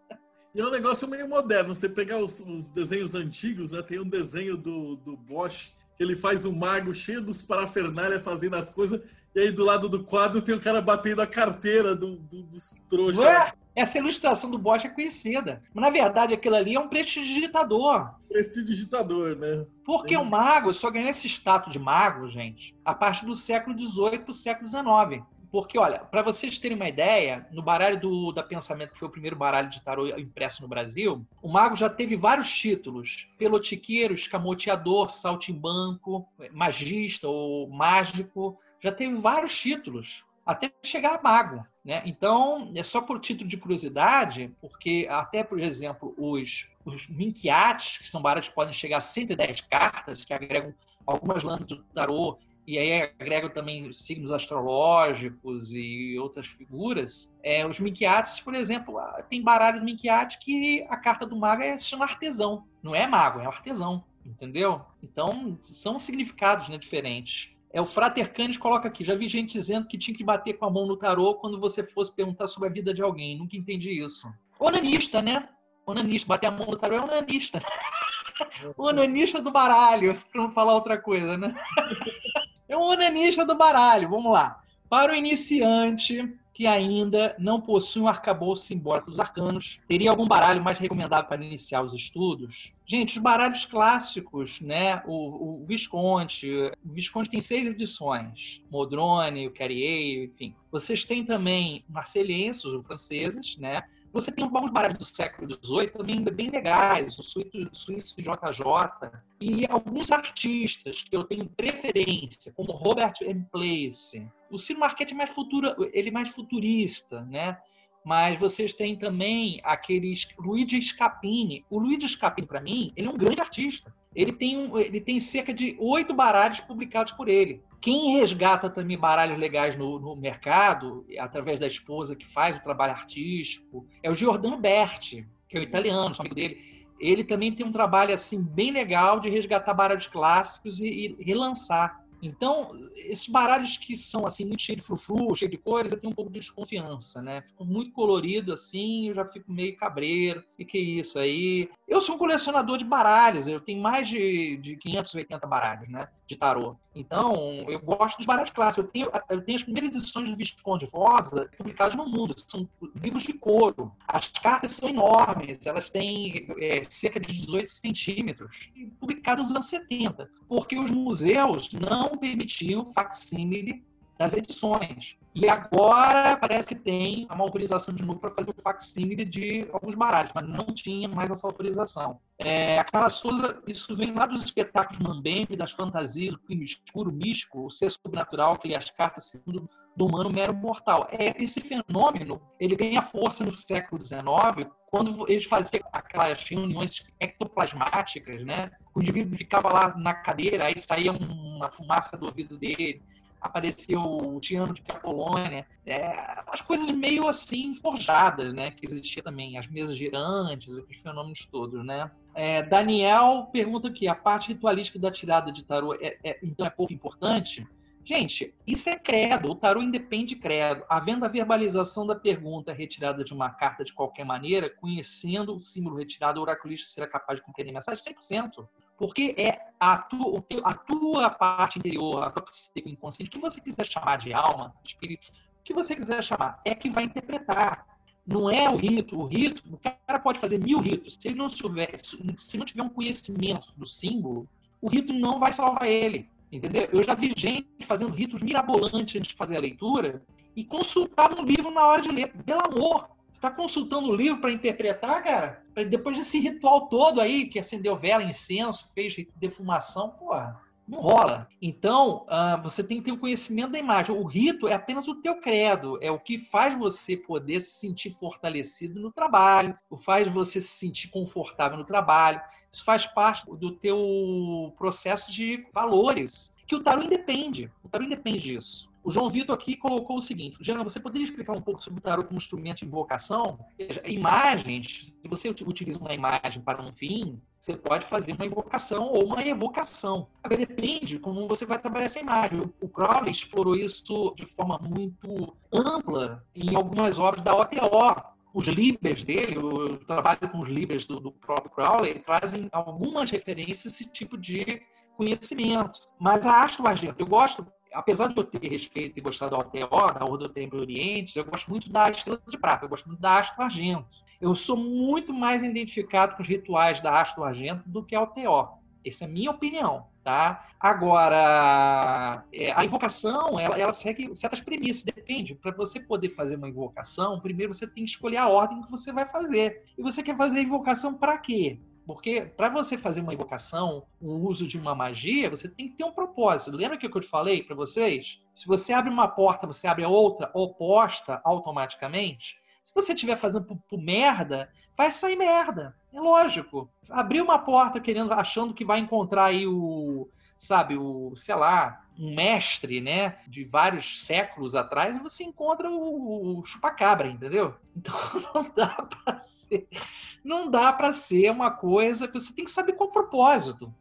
E é um negócio meio moderno. Você pegar os, os desenhos antigos, né? Tem um desenho do, do Bosch que ele faz um mago cheio dos parafernália fazendo as coisas, e aí do lado do quadro tem o cara batendo a carteira do, do, dos trouxas. Ué? Essa ilustração do Bosch é conhecida. Mas, na verdade, aquilo ali é um prestidigitador. Prestidigitador, né? Porque é. o mago só ganhou esse status de mago, gente, a partir do século XVIII para o século XIX. Porque, olha, para vocês terem uma ideia, no baralho do, da Pensamento, que foi o primeiro baralho de tarô impresso no Brasil, o mago já teve vários títulos: pelotiqueiro, escamoteador, saltimbanco, magista ou mágico. Já teve vários títulos até chegar a mago. Né? Então, é só por título de curiosidade, porque até, por exemplo, os, os Minkiates, que são baralhos que podem chegar a 110 cartas, que agregam algumas lâminas do tarô, e aí agregam também signos astrológicos e outras figuras. É, os Minkiates, por exemplo, ah, tem baralho do Minkiate que a carta do mago é, se chama artesão. Não é mago, é artesão. Entendeu? Então, são significados né, diferentes. É o Frater Canis coloca aqui. Já vi gente dizendo que tinha que bater com a mão no tarô quando você fosse perguntar sobre a vida de alguém. Nunca entendi isso. Onanista, né? Onanista. Bater a mão no tarô é onanista. onanista do baralho, para não falar outra coisa, né? é um onanista do baralho. Vamos lá. Para o iniciante, que ainda não possui um arcabouço simbólico dos arcanos. Teria algum baralho mais recomendável para iniciar os estudos? Gente, os baralhos clássicos, né? O, o Visconde. O Visconde tem seis edições. Modrone, o Carrier, enfim. Vocês têm também marcelhenses, os franceses, né? Você tem alguns baralhos do século XVIII também bem legais, o suíço JJ, e alguns artistas que eu tenho preferência, como Robert M. Place. O Ciro Marchetti é mais, futura, ele é mais futurista, né? mas vocês têm também aqueles Luigi Scapini. O Luigi Scapini, para mim, ele é um grande artista. Ele tem, um, ele tem cerca de oito baralhos publicados por ele. Quem resgata também baralhos legais no, no, mercado, através da esposa que faz o trabalho artístico, é o Giordano Berti, que é o italiano, amigo dele. Ele também tem um trabalho assim bem legal de resgatar baralhos clássicos e, e relançar. Então, esses baralhos que são assim muito cheios de frufru, cheios de cores, eu tenho um pouco de desconfiança, né? Ficam muito colorido assim, eu já fico meio cabreiro. E que isso aí? Eu sou um colecionador de baralhos, eu tenho mais de, de 580 baralhos, né? De tarô. Então, eu gosto dos baralhos clássicos. Eu tenho, eu tenho as primeiras edições do Visconde Rosa publicadas no mundo. São livros de couro. As cartas são enormes. Elas têm é, cerca de 18 centímetros. Publicadas nos anos 70. Porque os museus não permitiam facsímile das edições. E agora parece que tem uma autorização de novo para fazer o facsímile de alguns baralhos, mas não tinha mais essa autorização. É, a Carla Souza, isso vem lá dos espetáculos Mambembe, das fantasias, o crime escuro, místico, o ser sobrenatural, que lê as cartas segundo do humano mero mortal. É, esse fenômeno ele ganha força no século XIX, quando eles faziam aquelas reuniões ectoplasmáticas, né? O indivíduo ficava lá na cadeira, aí saía uma fumaça do ouvido dele, apareceu o Tiano de Apolônia, é, as coisas meio assim forjadas, né? Que existia também, as mesas girantes, os fenômenos todos, né? É, Daniel pergunta aqui, a parte ritualística da tirada de tarô é, é, então é pouco importante? Gente, isso é credo, o tarô independe de credo. Havendo a verbalização da pergunta retirada de uma carta de qualquer maneira, conhecendo o símbolo retirado, o oraculista será capaz de compreender a mensagem 100%. Porque é a tua, a tua parte interior, a tua psique inconsciente, que você quiser chamar de alma, espírito, o que você quiser chamar, é que vai interpretar. Não é o rito. O rito, o cara pode fazer mil ritos. Se ele não tiver, se não tiver um conhecimento do símbolo, o rito não vai salvar ele. Entendeu? Eu já vi gente fazendo ritos mirabolantes antes de fazer a leitura e consultava um livro na hora de ler. Pelo amor, está consultando o livro para interpretar, cara? Depois desse ritual todo aí, que acendeu vela, incenso, fez defumação, porra, não rola. Então, uh, você tem que ter o um conhecimento da imagem. O rito é apenas o teu credo, é o que faz você poder se sentir fortalecido no trabalho, o faz você se sentir confortável no trabalho. Isso faz parte do teu processo de valores, que o tarô independe. O tarô independe disso. O João Vitor aqui colocou o seguinte: Jana, você poderia explicar um pouco sobre o tarot como instrumento de invocação? Imagens, se você utiliza uma imagem para um fim, você pode fazer uma invocação ou uma evocação. Agora depende como você vai trabalhar essa imagem. O Crowley explorou isso de forma muito ampla em algumas obras da OTO. Os libres dele, o trabalho com os libres do, do próprio Crowley, trazem algumas referências a esse tipo de conhecimento. Mas a Astro Argento, eu gosto apesar de eu ter respeito e gostar da OTO, da Ordem do Templo Oriente, eu gosto muito da Estrela de Prata, eu gosto muito da Astro Argento. Eu sou muito mais identificado com os rituais da Astro Argento do que a OTO. Essa é a minha opinião, tá? Agora, é, a invocação, ela, ela segue certas premissas. Depende. Para você poder fazer uma invocação, primeiro você tem que escolher a ordem que você vai fazer. E você quer fazer a invocação para quê? Porque para você fazer uma invocação, o uso de uma magia, você tem que ter um propósito. Lembra que eu te falei para vocês? Se você abre uma porta, você abre a outra oposta automaticamente. Se você estiver fazendo por, por, merda, vai sair merda. É lógico. Abrir uma porta querendo, achando que vai encontrar aí o, sabe, o, sei lá, um mestre, né, de vários séculos atrás, você encontra o, o chupacabra, entendeu? Então não dá para ser, não dá para ser uma coisa que você tem que saber qual o propósito.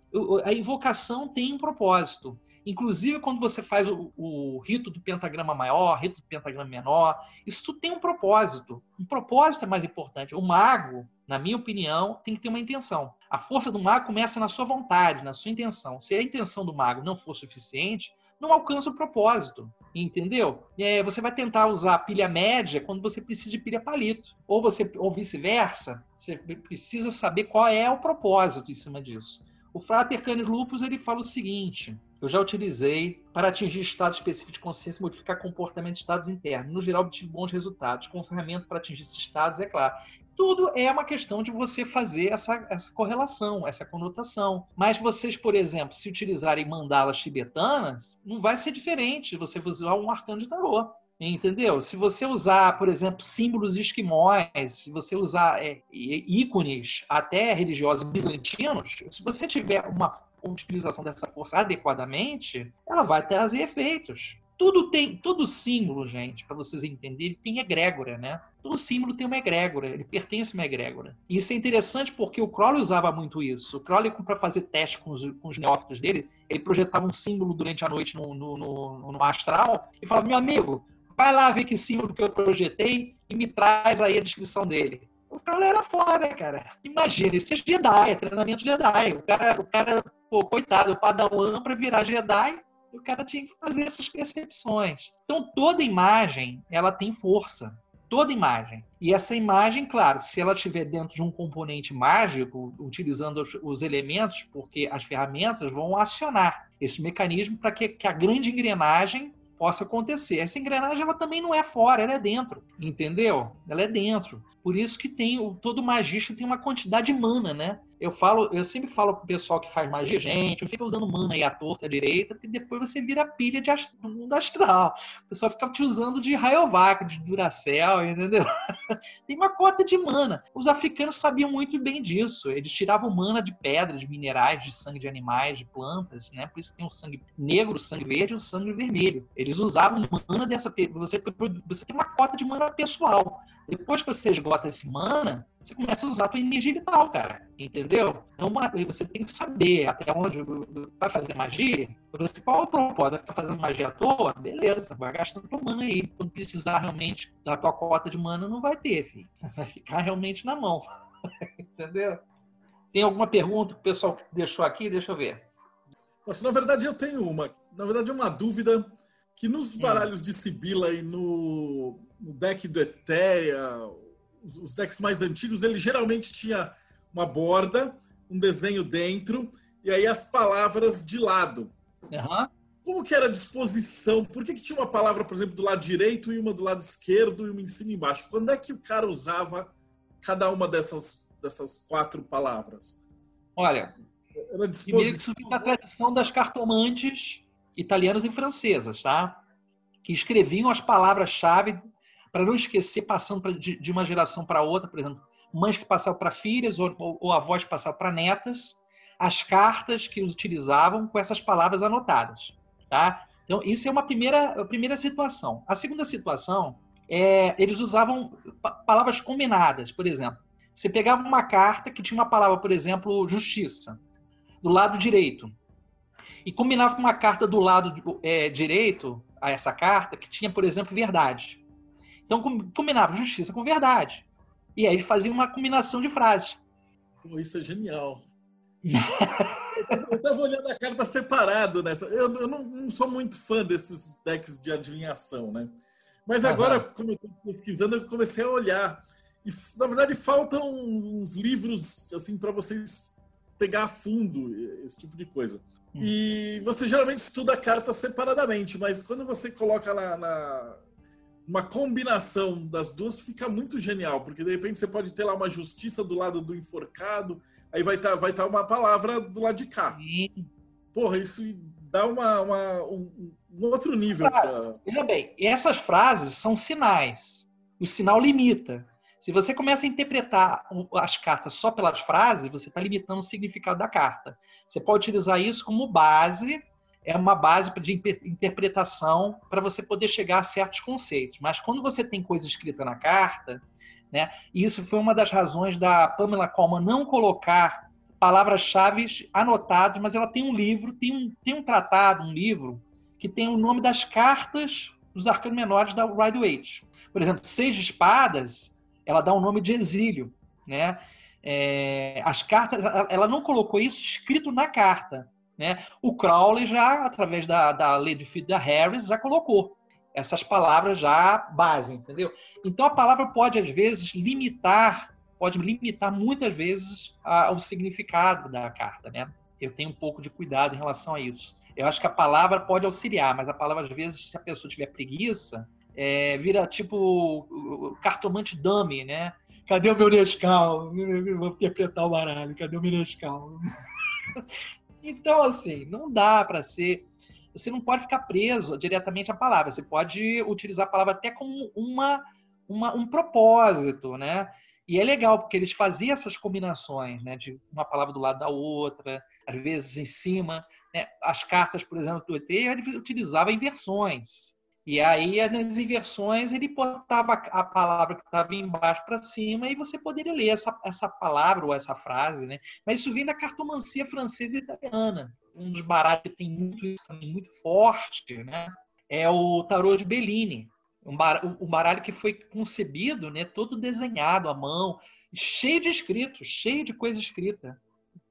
A invocação tem um propósito. Inclusive, quando você faz o, o, rito do pentagrama maior, rito do pentagrama menor, isso tudo tem um propósito. Um propósito é mais importante. O mago, na minha opinião, tem que ter uma intenção. A força do mago começa na sua vontade, na sua intenção. Se a intenção do mago não for suficiente, não alcança o propósito. Entendeu? É, você vai tentar usar pilha média quando você precisa de pilha palito. Ou, você, ou vice-versa. Você precisa saber qual é o propósito em cima disso. O Frater Canis Lupus ele fala o seguinte: eu já utilizei para atingir estados específicos de consciência e modificar comportamento de estados internos. No geral, obtive bons resultados. Com ferramenta para atingir esses estados, é claro. Tudo é uma questão de você fazer essa, essa correlação, essa conotação. Mas vocês, por exemplo, se utilizarem mandalas tibetanas, não vai ser diferente você usar um arcano de tarô. Entendeu? Se você usar, por exemplo, símbolos esquimóis, se você usar é, ícones até religiosos bizantinos, se você tiver uma utilização dessa força adequadamente, ela vai trazer efeitos. Tudo tem, todo símbolo, gente, para vocês entenderem, tem egrégora, né? Todo símbolo tem uma egrégora, ele pertence a uma egrégora. E isso é interessante porque o Crowley usava muito isso. O Crowley, para fazer teste com os, com os, neófitos dele, ele projetava um símbolo durante a noite no, no, no, no astral e falava: meu amigo, vai lá ver que símbolo que eu projetei e me traz aí a descrição dele. O Crowley era foda, cara. Imagina, esse é Jedi, é treinamento Jedi. O cara, o cara pô, coitado, o Padawan para virar Jedi, o cara tinha que fazer essas percepções. Então toda imagem, ela tem força. Toda imagem. E essa imagem, claro, se ela estiver dentro de um componente mágico, utilizando os, os elementos, porque as ferramentas vão acionar esse mecanismo para que, que a grande engrenagem possa acontecer. Essa engrenagem ela também não é fora, ela é dentro, entendeu? Ela é dentro. Por isso que tem todo magista tem uma quantidade de mana, né? Eu falo, eu sempre falo pro pessoal que faz magia, gente, fica usando mana aí à torta à direita, porque depois você vira pilha de ast do mundo astral. O pessoal fica te usando de Rayovac, de Duracell, entendeu? Tem uma cota de mana. Os africanos sabiam muito bem disso. Eles tiravam mana de pedras, de minerais, de sangue de animais, de plantas, né? Por isso tem o sangue negro, o sangue verde e o sangue vermelho. Eles usavam mana dessa. Você, você tem uma cota de mana pessoal. Depois que você esgota esse mana, você começa a usar a tua energia vital, cara. Entendeu? Então você tem que saber até onde vai fazer magia. Você, qual é o propósito? Vai ficar fazendo magia à toa? Beleza, vai gastando tua mana aí. Quando precisar realmente da tua cota de mana, não vai ter, filho. Vai ficar realmente na mão. Entendeu? Tem alguma pergunta que o pessoal deixou aqui? Deixa eu ver. Nossa, na verdade, eu tenho uma. Na verdade, é uma dúvida que nos hum. baralhos de Sibila e no, no deck do Etéria, os, os decks mais antigos, ele geralmente tinha uma borda, um desenho dentro, e aí as palavras de lado. Uhum. Como que era a disposição? Por que, que tinha uma palavra, por exemplo, do lado direito e uma do lado esquerdo e uma em cima e embaixo? Quando é que o cara usava cada uma dessas, dessas quatro palavras? Olha, era primeiro isso vem da tradição das cartomantes italianas e francesas, tá? Que escreviam as palavras-chave para não esquecer passando pra, de, de, uma geração para outra, por exemplo, mães que passavam para filhas ou, ou, ou avós que passavam para netas, as cartas que utilizavam com essas palavras anotadas, tá? Então, isso é uma primeira, a primeira situação. A segunda situação é eles usavam palavras combinadas, por exemplo. Você pegava uma carta que tinha uma palavra, por exemplo, justiça, do lado direito, e combinava com uma carta do lado é, direito a essa carta que tinha, por exemplo, verdade. Então combinava justiça com verdade. E aí fazia uma combinação de frases. Isso é genial. eu estava olhando a carta separado nessa. Eu, eu não, não, sou muito fã desses decks de adivinhação, né? Mas agora, uhum. como eu estou pesquisando, eu comecei a olhar. E, na verdade, faltam uns livros assim para vocês pegar a fundo esse tipo de coisa. Hum. E você geralmente estuda a carta separadamente, mas quando você coloca na, na uma combinação das duas fica muito genial, porque de repente você pode ter lá uma justiça do lado do enforcado, aí vai estar tá, vai tá uma palavra do lado de cá. Sim. Porra, isso dá uma, uma um, um, outro nível. Pra... Veja bem, essas frases são sinais. O sinal limita. Se você começa a interpretar as cartas só pelas frases, você está limitando o significado da carta. Você pode utilizar isso como base é uma base de interpretação para você poder chegar a certos conceitos. Mas quando você tem coisa escrita na carta, né, isso foi uma das razões da Pamela Coleman não colocar palavras-chave anotadas, mas ela tem um livro, tem um, tem um tratado, um livro, que tem o nome das cartas dos arcanos menores da Rider Waite. Por exemplo, Seis Espadas, ela dá o um nome de exílio. Né? É, as cartas, ela não colocou isso escrito na carta, né? O Crowley já, através da, da lei de da Harris, já colocou essas palavras já base, entendeu? Então a palavra pode às vezes limitar, pode limitar muitas vezes a, o significado da carta, né? Eu tenho um pouco de cuidado em relação a isso. Eu acho que a palavra pode auxiliar, mas a palavra às vezes, se a pessoa tiver preguiça, é, vira tipo cartomante dummy, né? Cadê o meu Nescau? Vou interpretar o baralho. Cadê o meu Nescau? Então, assim, não dá para ser. Você não pode ficar preso diretamente à palavra. Você pode utilizar a palavra até como uma, uma, um propósito, né? E é legal, porque eles faziam essas combinações, né? De uma palavra do lado da outra, às vezes em cima. Né? As cartas, por exemplo, do ET, ele utilizava inversões. E aí, nas inversões, ele botava a palavra que estava embaixo para cima e você poderia ler essa, essa palavra ou essa frase, né? Mas isso vem da cartomancia francesa e italiana. Um dos baralhos que tem muito isso também, muito forte, né? É o tarô de Bellini. Um baralho, um baralho que foi concebido, né? Todo desenhado à mão, cheio de escritos, cheio de coisa escrita.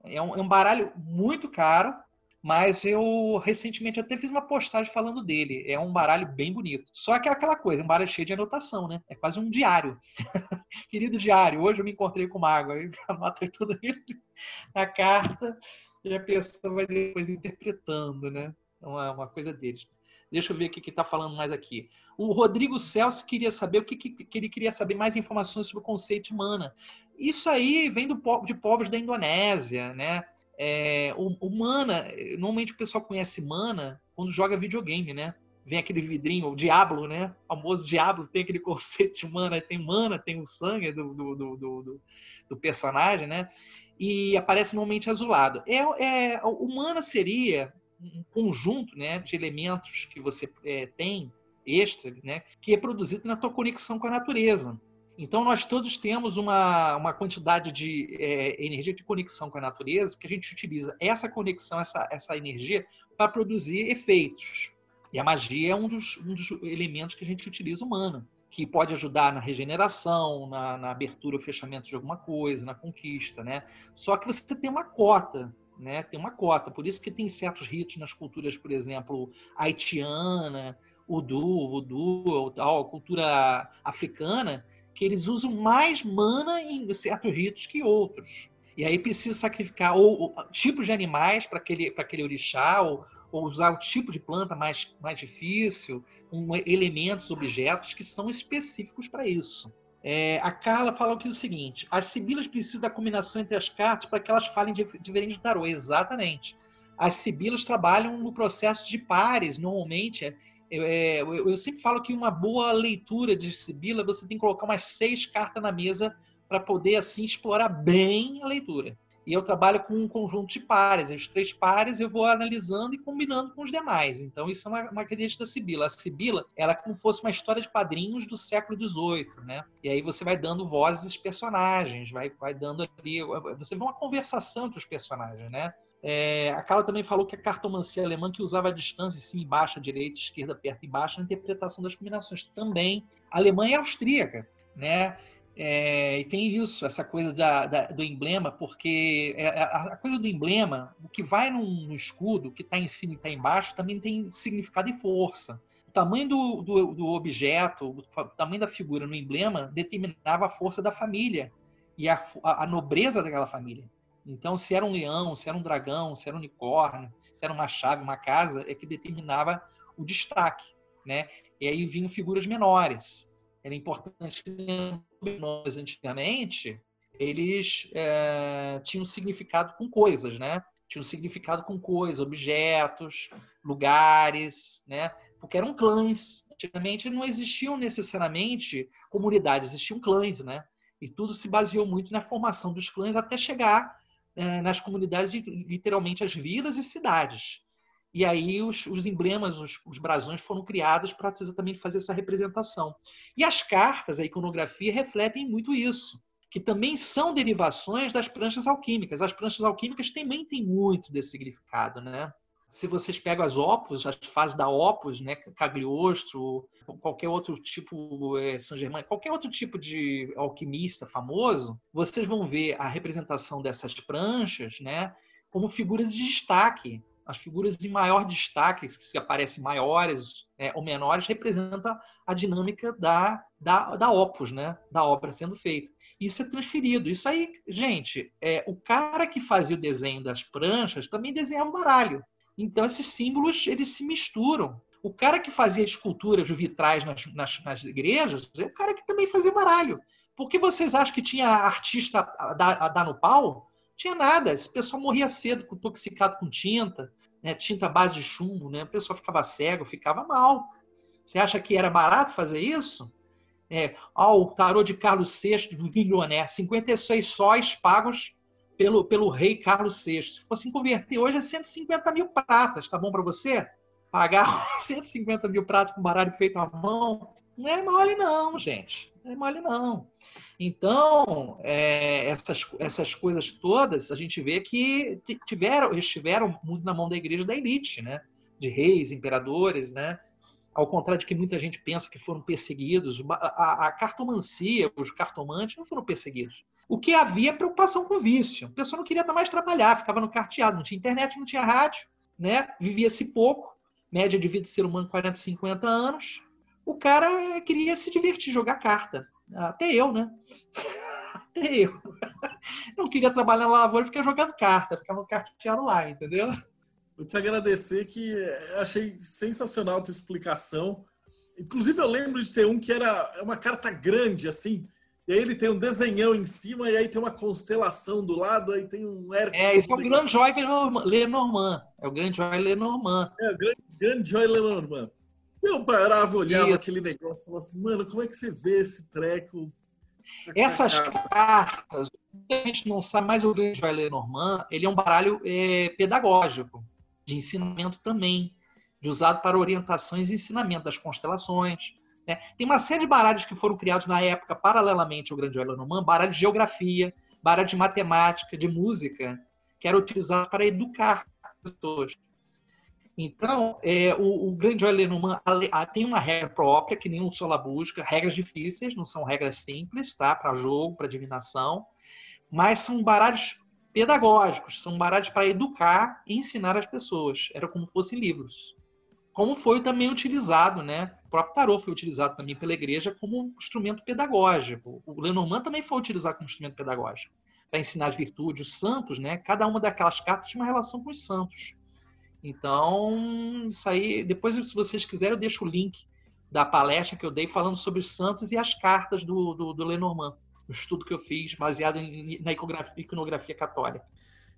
É um, é um baralho muito caro, mas eu recentemente até fiz uma postagem falando dele. É um baralho bem bonito. Só que é aquela coisa, um baralho cheio de anotação, né? É quase um diário. Querido diário, hoje eu me encontrei com o mago. Aí anota tudo na carta e a pessoa vai depois interpretando, né? É uma, uma coisa deles. Deixa eu ver o que está falando mais aqui. O Rodrigo Celso queria saber o que, que, que, ele queria saber mais informações sobre o conceito de mana. Isso aí vem do, de povos da Indonésia, né? É, o, o, mana, normalmente o pessoal conhece mana quando joga videogame, né? Vem aquele vidrinho, o Diablo, né? O famoso Diablo tem aquele conceito de mana, tem mana, tem o sangue do, do, do, do, do personagem, né? E aparece normalmente azulado. É, é, o mana seria um conjunto né, de elementos que você é, tem extra, né, que é produzido na tua conexão com a natureza. Então, nós todos temos uma, uma quantidade de é, energia de conexão com a natureza que a gente utiliza essa conexão, essa, essa energia, para produzir efeitos. E a magia é um dos, um dos elementos que a gente utiliza humana, que pode ajudar na regeneração, na, na abertura ou fechamento de alguma coisa, na conquista. Né? Só que você tem uma cota né? Tem uma cota. Por isso que tem certos ritos nas culturas, por exemplo, haitiana, Udu, Voodoo, tal, cultura africana, que eles usam mais mana em certos ritos que outros. E aí precisa sacrificar ou, ou tipos de animais para aquele, aquele orixá, ou, ou, usar o tipo de planta mais, mais difícil, com elementos, objetos que são específicos para isso. É, a Carla falou aqui o seguinte: as sibilas precisam da combinação entre as cartas para que elas falem diferente do tarô. Exatamente. As sibilas trabalham no processo de pares, normalmente. É, é, eu, eu, sempre falo que uma boa leitura de sibila você tem que colocar umas seis cartas na mesa para poder assim explorar bem a leitura. E eu trabalho com um conjunto de pares. Os três pares eu vou analisando e combinando com os demais. Então, isso é uma, uma característica da Sibila. A Sibila, ela é como se fosse uma história de quadrinhos do século XVIII, né? E aí você vai dando vozes aos personagens, vai, vai dando ali... Você vê uma conversação entre os personagens, né? É, a Carla também falou que a cartomancia alemã que usava a distância, e baixa, direita, esquerda, perto e baixo, na interpretação das combinações. Também alemã e austríaca, né? É, e tem isso, essa coisa da, da, do emblema, porque é, a, a, coisa do emblema, o que vai no, escudo, o que está em cima e está embaixo, também tem significado e força. O tamanho do, do, do, objeto, o tamanho da figura no emblema determinava a força da família e a, a nobreza daquela família. Então, se era um leão, se era um dragão, se era um unicórnio, se era uma chave, uma casa, é que determinava o destaque, né? E aí vinham figuras menores era importante que antigamente eles é, tinham significado com coisas, né? Tinham significado com coisas, objetos, lugares, né? Porque eram clãs. Antigamente não existiam necessariamente comunidades, existiam clãs, né? E tudo se baseou muito na formação dos clãs até chegar nas comunidades, literalmente as vilas e cidades. E aí os, os emblemas, os, os, brasões foram criados para exatamente fazer essa representação. E as cartas, a iconografia, refletem muito isso, que também são derivações das pranchas alquímicas. As pranchas alquímicas também têm muito desse significado, né? Se vocês pegam as opus, as fases da opus, né, Cagliostro, qualquer outro tipo, é, Saint Germain, qualquer outro tipo de alquimista famoso, vocês vão ver a representação dessas pranchas, né, como figuras de destaque as figuras em maior destaque, que aparecem maiores é, ou menores, representa a dinâmica da, da, da opus, né? da obra sendo feita. Isso é transferido. Isso aí, gente, é, o cara que fazia o desenho das pranchas também desenhava o baralho. Então, esses símbolos eles se misturam. O cara que fazia esculturas vitrais nas, nas, nas igrejas é o cara que também fazia baralho. Por que vocês acham que tinha artista a dar, a dar no pau? tinha nada. Esse pessoal morria cedo, intoxicado com tinta, né? tinta base de chumbo, né? O pessoal ficava cego, ficava mal. Você acha que era barato fazer isso? É, ó, o tarô de Carlos VI do Guilhoné, 56 sóis pagos pelo, pelo rei Carlos VI. Se fosse converter hoje é 150 mil pratas, tá bom para você? Pagar 150 mil pratas com baralho feito à mão, não é mole não, gente. Não é mole não. Então, é, essas, essas coisas todas, a gente vê que tiveram, estiveram muito na mão da igreja da elite, né? De reis, imperadores, né? Ao contrário de que muita gente pensa que foram perseguidos, a, a cartomancia, os cartomantes não foram perseguidos. O que havia preocupação com vício. A pessoa não queria mais trabalhar, ficava no carteado, não tinha internet, não tinha rádio, né? Vivia-se pouco, média de vida do ser humano 40, 50 anos. O cara queria se divertir, jogar carta. Até eu, né? Até eu. Não queria trabalhar na lavoura e ficar jogando carta, ficava carteado lá, entendeu? Eu te agradecer que achei sensacional a tua explicação. Inclusive, eu lembro de ter um que era uma carta grande, assim, e aí ele tem um desenhão em cima, e aí tem uma constelação do lado, aí tem um Hércules. É, esse é o Grande Joy Lenormand. É o Grande Joy Lenormand. É, o Grande Joy Lenormand. Eu parava, olhava e... aquele negócio e falava assim, mano, como é que você vê esse treco? Essas cartas, a gente não sabe, mas o Grande Joy Lenormand, ele é um baralho é, pedagógico, de ensinamento também, de usado para orientações e ensinamento das constelações, né? Tem uma série de baralhos que foram criados na época, paralelamente ao Grande Lenormand, baralho de geografia, baralho de matemática, de música, que era utilizado para educar as pessoas. Então, é, o, o Grande Lenormand tem uma regra própria, que nenhum Sola busca, regras difíceis, não são regras simples, tá? Para jogo, para divinação, mas são baralhos pedagógicos, são baralhos para educar e ensinar as pessoas. Era como fossem livros como foi também utilizado, né? O próprio tarô foi utilizado também pela igreja como instrumento pedagógico. O Lenormand também foi utilizado como instrumento pedagógico para ensinar as virtudes. Os santos, né? Cada uma daquelas cartas tinha uma relação com os santos. Então, isso aí, depois, se vocês quiserem, eu deixo o link da palestra que eu dei falando sobre os santos e as cartas do, do, do Lenormand. O estudo que eu fiz baseado em, na iconografia, iconografia católica.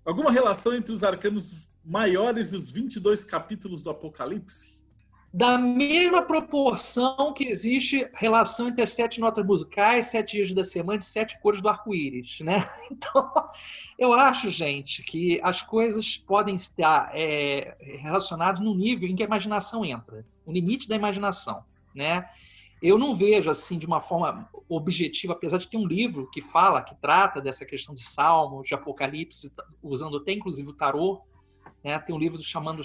Alguma relação entre os arcanos maiores dos 22 capítulos do Apocalipse? Da mesma proporção que existe relação entre as sete notas musicais, sete dias da semana e sete cores do arco-íris, né? Então, eu acho, gente, que as coisas podem estar é, relacionadas no nível em que a imaginação entra, o limite da imaginação, né? Eu não vejo assim de uma forma objetiva, apesar de ter um livro que fala, que trata dessa questão de salmos, de apocalipse, usando até inclusive o tarô, né? tem um livro chamando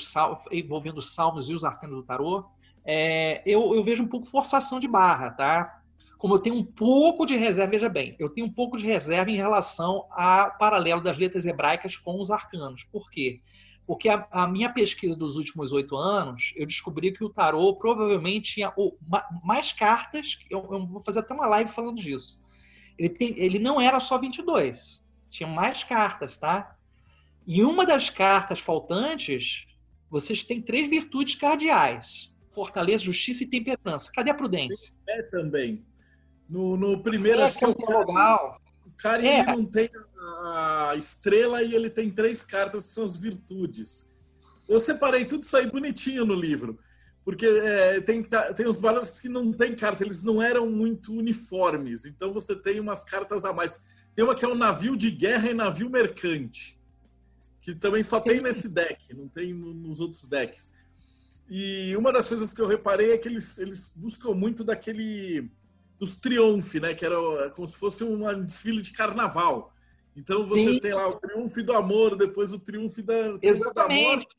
envolvendo os salmos e os arcanos do tarô. É, eu, eu, vejo um pouco forçação de barra, tá? Como eu tenho um pouco de reserva, veja bem, eu tenho um pouco de reserva em relação ao paralelo das letras hebraicas com os arcanos. Por quê? A, a minha pesquisa dos últimos oito anos, eu descobri que o tarô provavelmente tinha ma, mais cartas, eu, eu, vou fazer até uma live falando disso. Ele, tem, ele não era só 22, tinha mais cartas, tá? E uma das cartas faltantes, vocês têm três virtudes cardeais: fortaleza, justiça e temperança. Cadê a prudência? É também. No, no primeiro, é, acho que é o legal. O cara é. ele não tem a estrela e ele tem três cartas que são as virtudes. Eu separei tudo isso aí bonitinho no livro. Porque é, tem, tem os baralhos que não tem carta, eles não eram muito uniformes. Então você tem umas cartas a mais. Tem uma que é o navio de guerra e navio mercante que também só tem nesse deck, não tem nos outros decks. E uma das coisas que eu reparei é que eles, eles buscam muito daquele dos triunfos, né? Que era como se fosse um desfile de carnaval. Então você Sim. tem lá o triunfo do amor, depois o triunfo da, triunfo da morte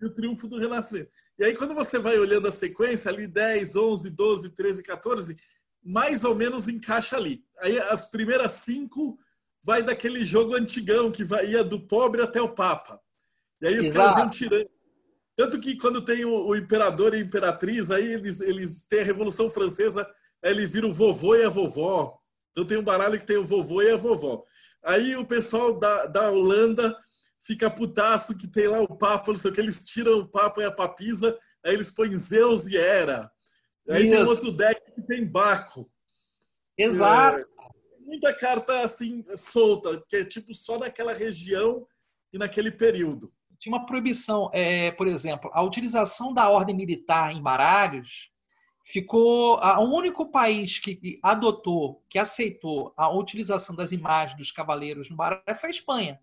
e o triunfo do renascimento. E aí quando você vai olhando a sequência ali 10, 11, 12, 13, 14, mais ou menos encaixa ali. Aí as primeiras cinco vai daquele jogo antigão que vai, ia do pobre até o Papa. E aí os Exato. caras iam tirando. Tanto que quando tem o, o, imperador e a imperatriz, aí eles, eles têm a Revolução Francesa, aí ele vira o vovô e a vovó. Então tem um baralho que tem o vovô e a vovó. Aí o pessoal da, da Holanda fica putaço que tem lá o Papa, não sei o que, eles tiram o Papa e a papisa, aí eles põem Zeus e Hera. Aí Isso. tem outro deck que tem Baco. Exato. É, muita carta assim solta, que é tipo só naquela região e naquele período. Tinha uma proibição, é, por exemplo, a utilização da ordem militar em baralhos ficou o único país que adotou, que aceitou a utilização das imagens dos cavaleiros no baralho foi a Espanha.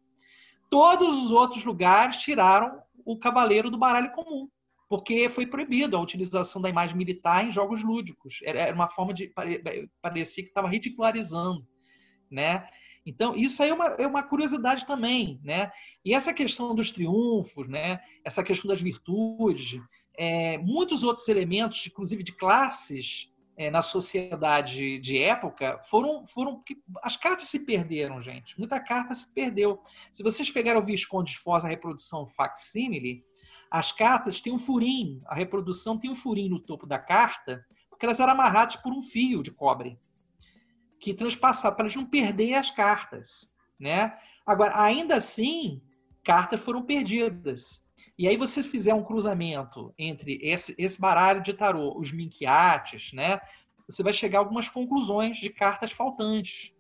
Todos os outros lugares tiraram o cavaleiro do baralho comum, porque foi proibido a utilização da imagem militar em jogos lúdicos. Era uma forma de parecer que estava ridicularizando né? Então, isso aí é uma, é uma curiosidade também, né? E essa questão dos triunfos, né? Essa questão das virtudes, é, muitos outros elementos, inclusive de classes, é, na sociedade de época foram, foram. As cartas se perderam, gente. Muita carta se perdeu. Se vocês pegaram o Visconde de Foz, a reprodução facsímile, as cartas têm um furinho, a reprodução tem um furinho no topo da carta, porque elas eram amarradas por um fio de cobre que transpassava para eles não perder as cartas, né? Agora, ainda assim, cartas foram perdidas. E aí vocês fizeram um cruzamento entre esse, esse baralho de tarô, os minquiates, né? Você vai chegar a algumas conclusões de cartas faltantes.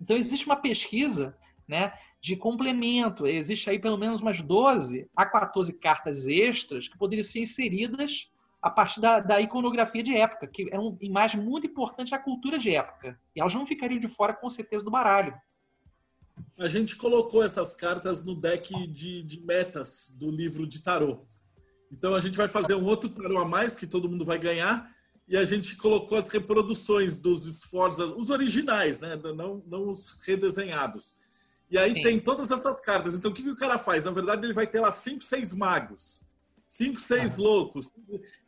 Então existe uma pesquisa, né, de complemento. Existe aí pelo menos umas 12 a 14 cartas extras que poderiam ser inseridas a partir da, da, iconografia de época, que é uma imagem muito importante da cultura de época. E elas não ficariam de fora, com certeza, do baralho. A gente colocou essas cartas no deck de, de metas do livro de tarô. Então a gente vai fazer um outro tarô a mais que todo mundo vai ganhar. E a gente colocou as reproduções dos esforços, os originais, né? não, não os redesenhados. E aí Sim. tem todas essas cartas. Então o que, que o cara faz? Na verdade, ele vai ter lá cinco, seis magos cinco, seis loucos.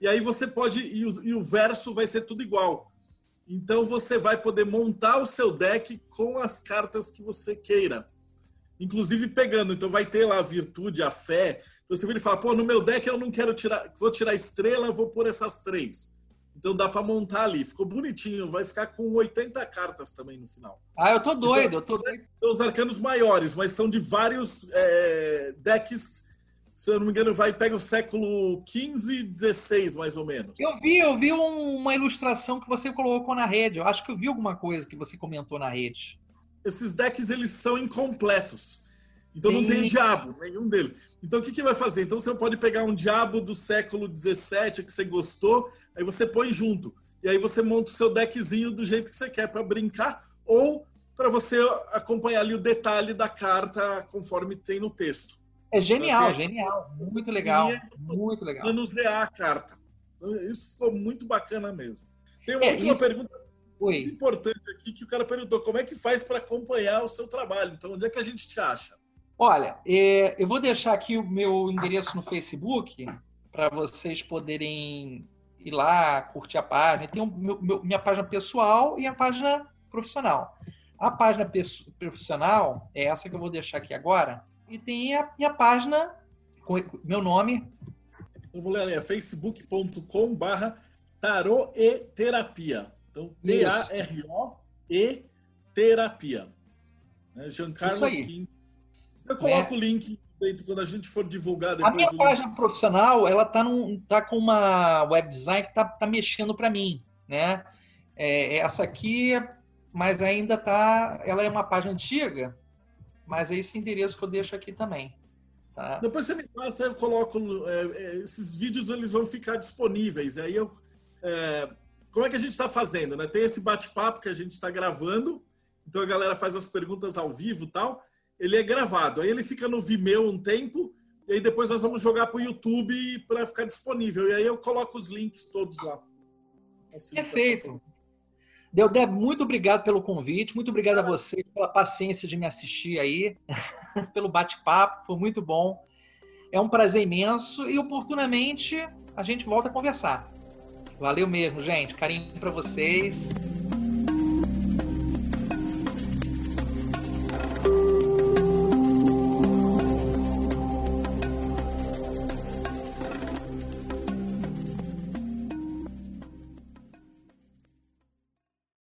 E aí você pode. E o, e o, verso vai ser tudo igual. Então você vai poder montar o seu deck com as cartas que você queira. Inclusive pegando. Então vai ter lá a virtude, a fé. Você vira e fala, pô, no meu deck eu não quero tirar. Vou tirar estrela, vou pôr essas três. Então dá para montar ali. Ficou bonitinho. Vai ficar com 80 cartas também no final. Ah, eu tô doido, eu tô doido. São os arcanos maiores, mas são de vários é, decks se eu não me engano, vai pega o século XV, XVI, mais ou menos. Eu vi, eu vi um, uma ilustração que você colocou na rede. Eu acho que eu vi alguma coisa que você comentou na rede. Esses decks eles são incompletos. Então Sim. não tem diabo, nenhum deles. Então o que, que vai fazer? Então você pode pegar um diabo do século XVII que você gostou, aí você põe junto. E aí você monta o seu deckzinho do jeito que você quer para brincar ou para você acompanhar ali o detalhe da carta conforme tem no texto. É genial, genial. Muito legal. Muito legal. Manusear a carta. Isso ficou muito bacana mesmo. Tem uma é, última isso... pergunta Oi. muito importante aqui que o cara perguntou: como é que faz para acompanhar o seu trabalho? Então, onde é que a gente te acha? Olha, é, eu vou deixar aqui o meu endereço no Facebook para vocês poderem ir lá, curtir a página. Tem o meu, meu, minha página pessoal e a página profissional. A página profissional é essa que eu vou deixar aqui agora e tem a minha página com meu nome. Eu vou ler ali, é facebook.com barra tarô e terapia. Então, T-A-R-O-E terapia. Né? Giancarlo Kim. Eu coloco é. o link dentro quando a gente for divulgar. A minha página profissional, ela tá, num, tá com uma web design que tá, tá mexendo para mim, né? É, essa aqui, mas ainda tá, ela é uma página antiga, mas é esse endereço que eu deixo aqui também. Tá? Depois você me passa, eu coloco. É, é, esses vídeos eles vão ficar disponíveis. Aí eu. É, como é que a gente está fazendo? Né? Tem esse bate-papo que a gente está gravando, então a galera faz as perguntas ao vivo tal. Ele é gravado, aí ele fica no Vimeo um tempo, e aí depois nós vamos jogar para o YouTube para ficar disponível. E aí eu coloco os links todos lá. Assim, Perfeito. Deu, Deb, muito obrigado pelo convite, muito obrigado a você pela paciência de me assistir aí, pelo bate-papo, foi muito bom. É um prazer imenso e oportunamente a gente volta a conversar. Valeu mesmo, gente. Carinho para vocês.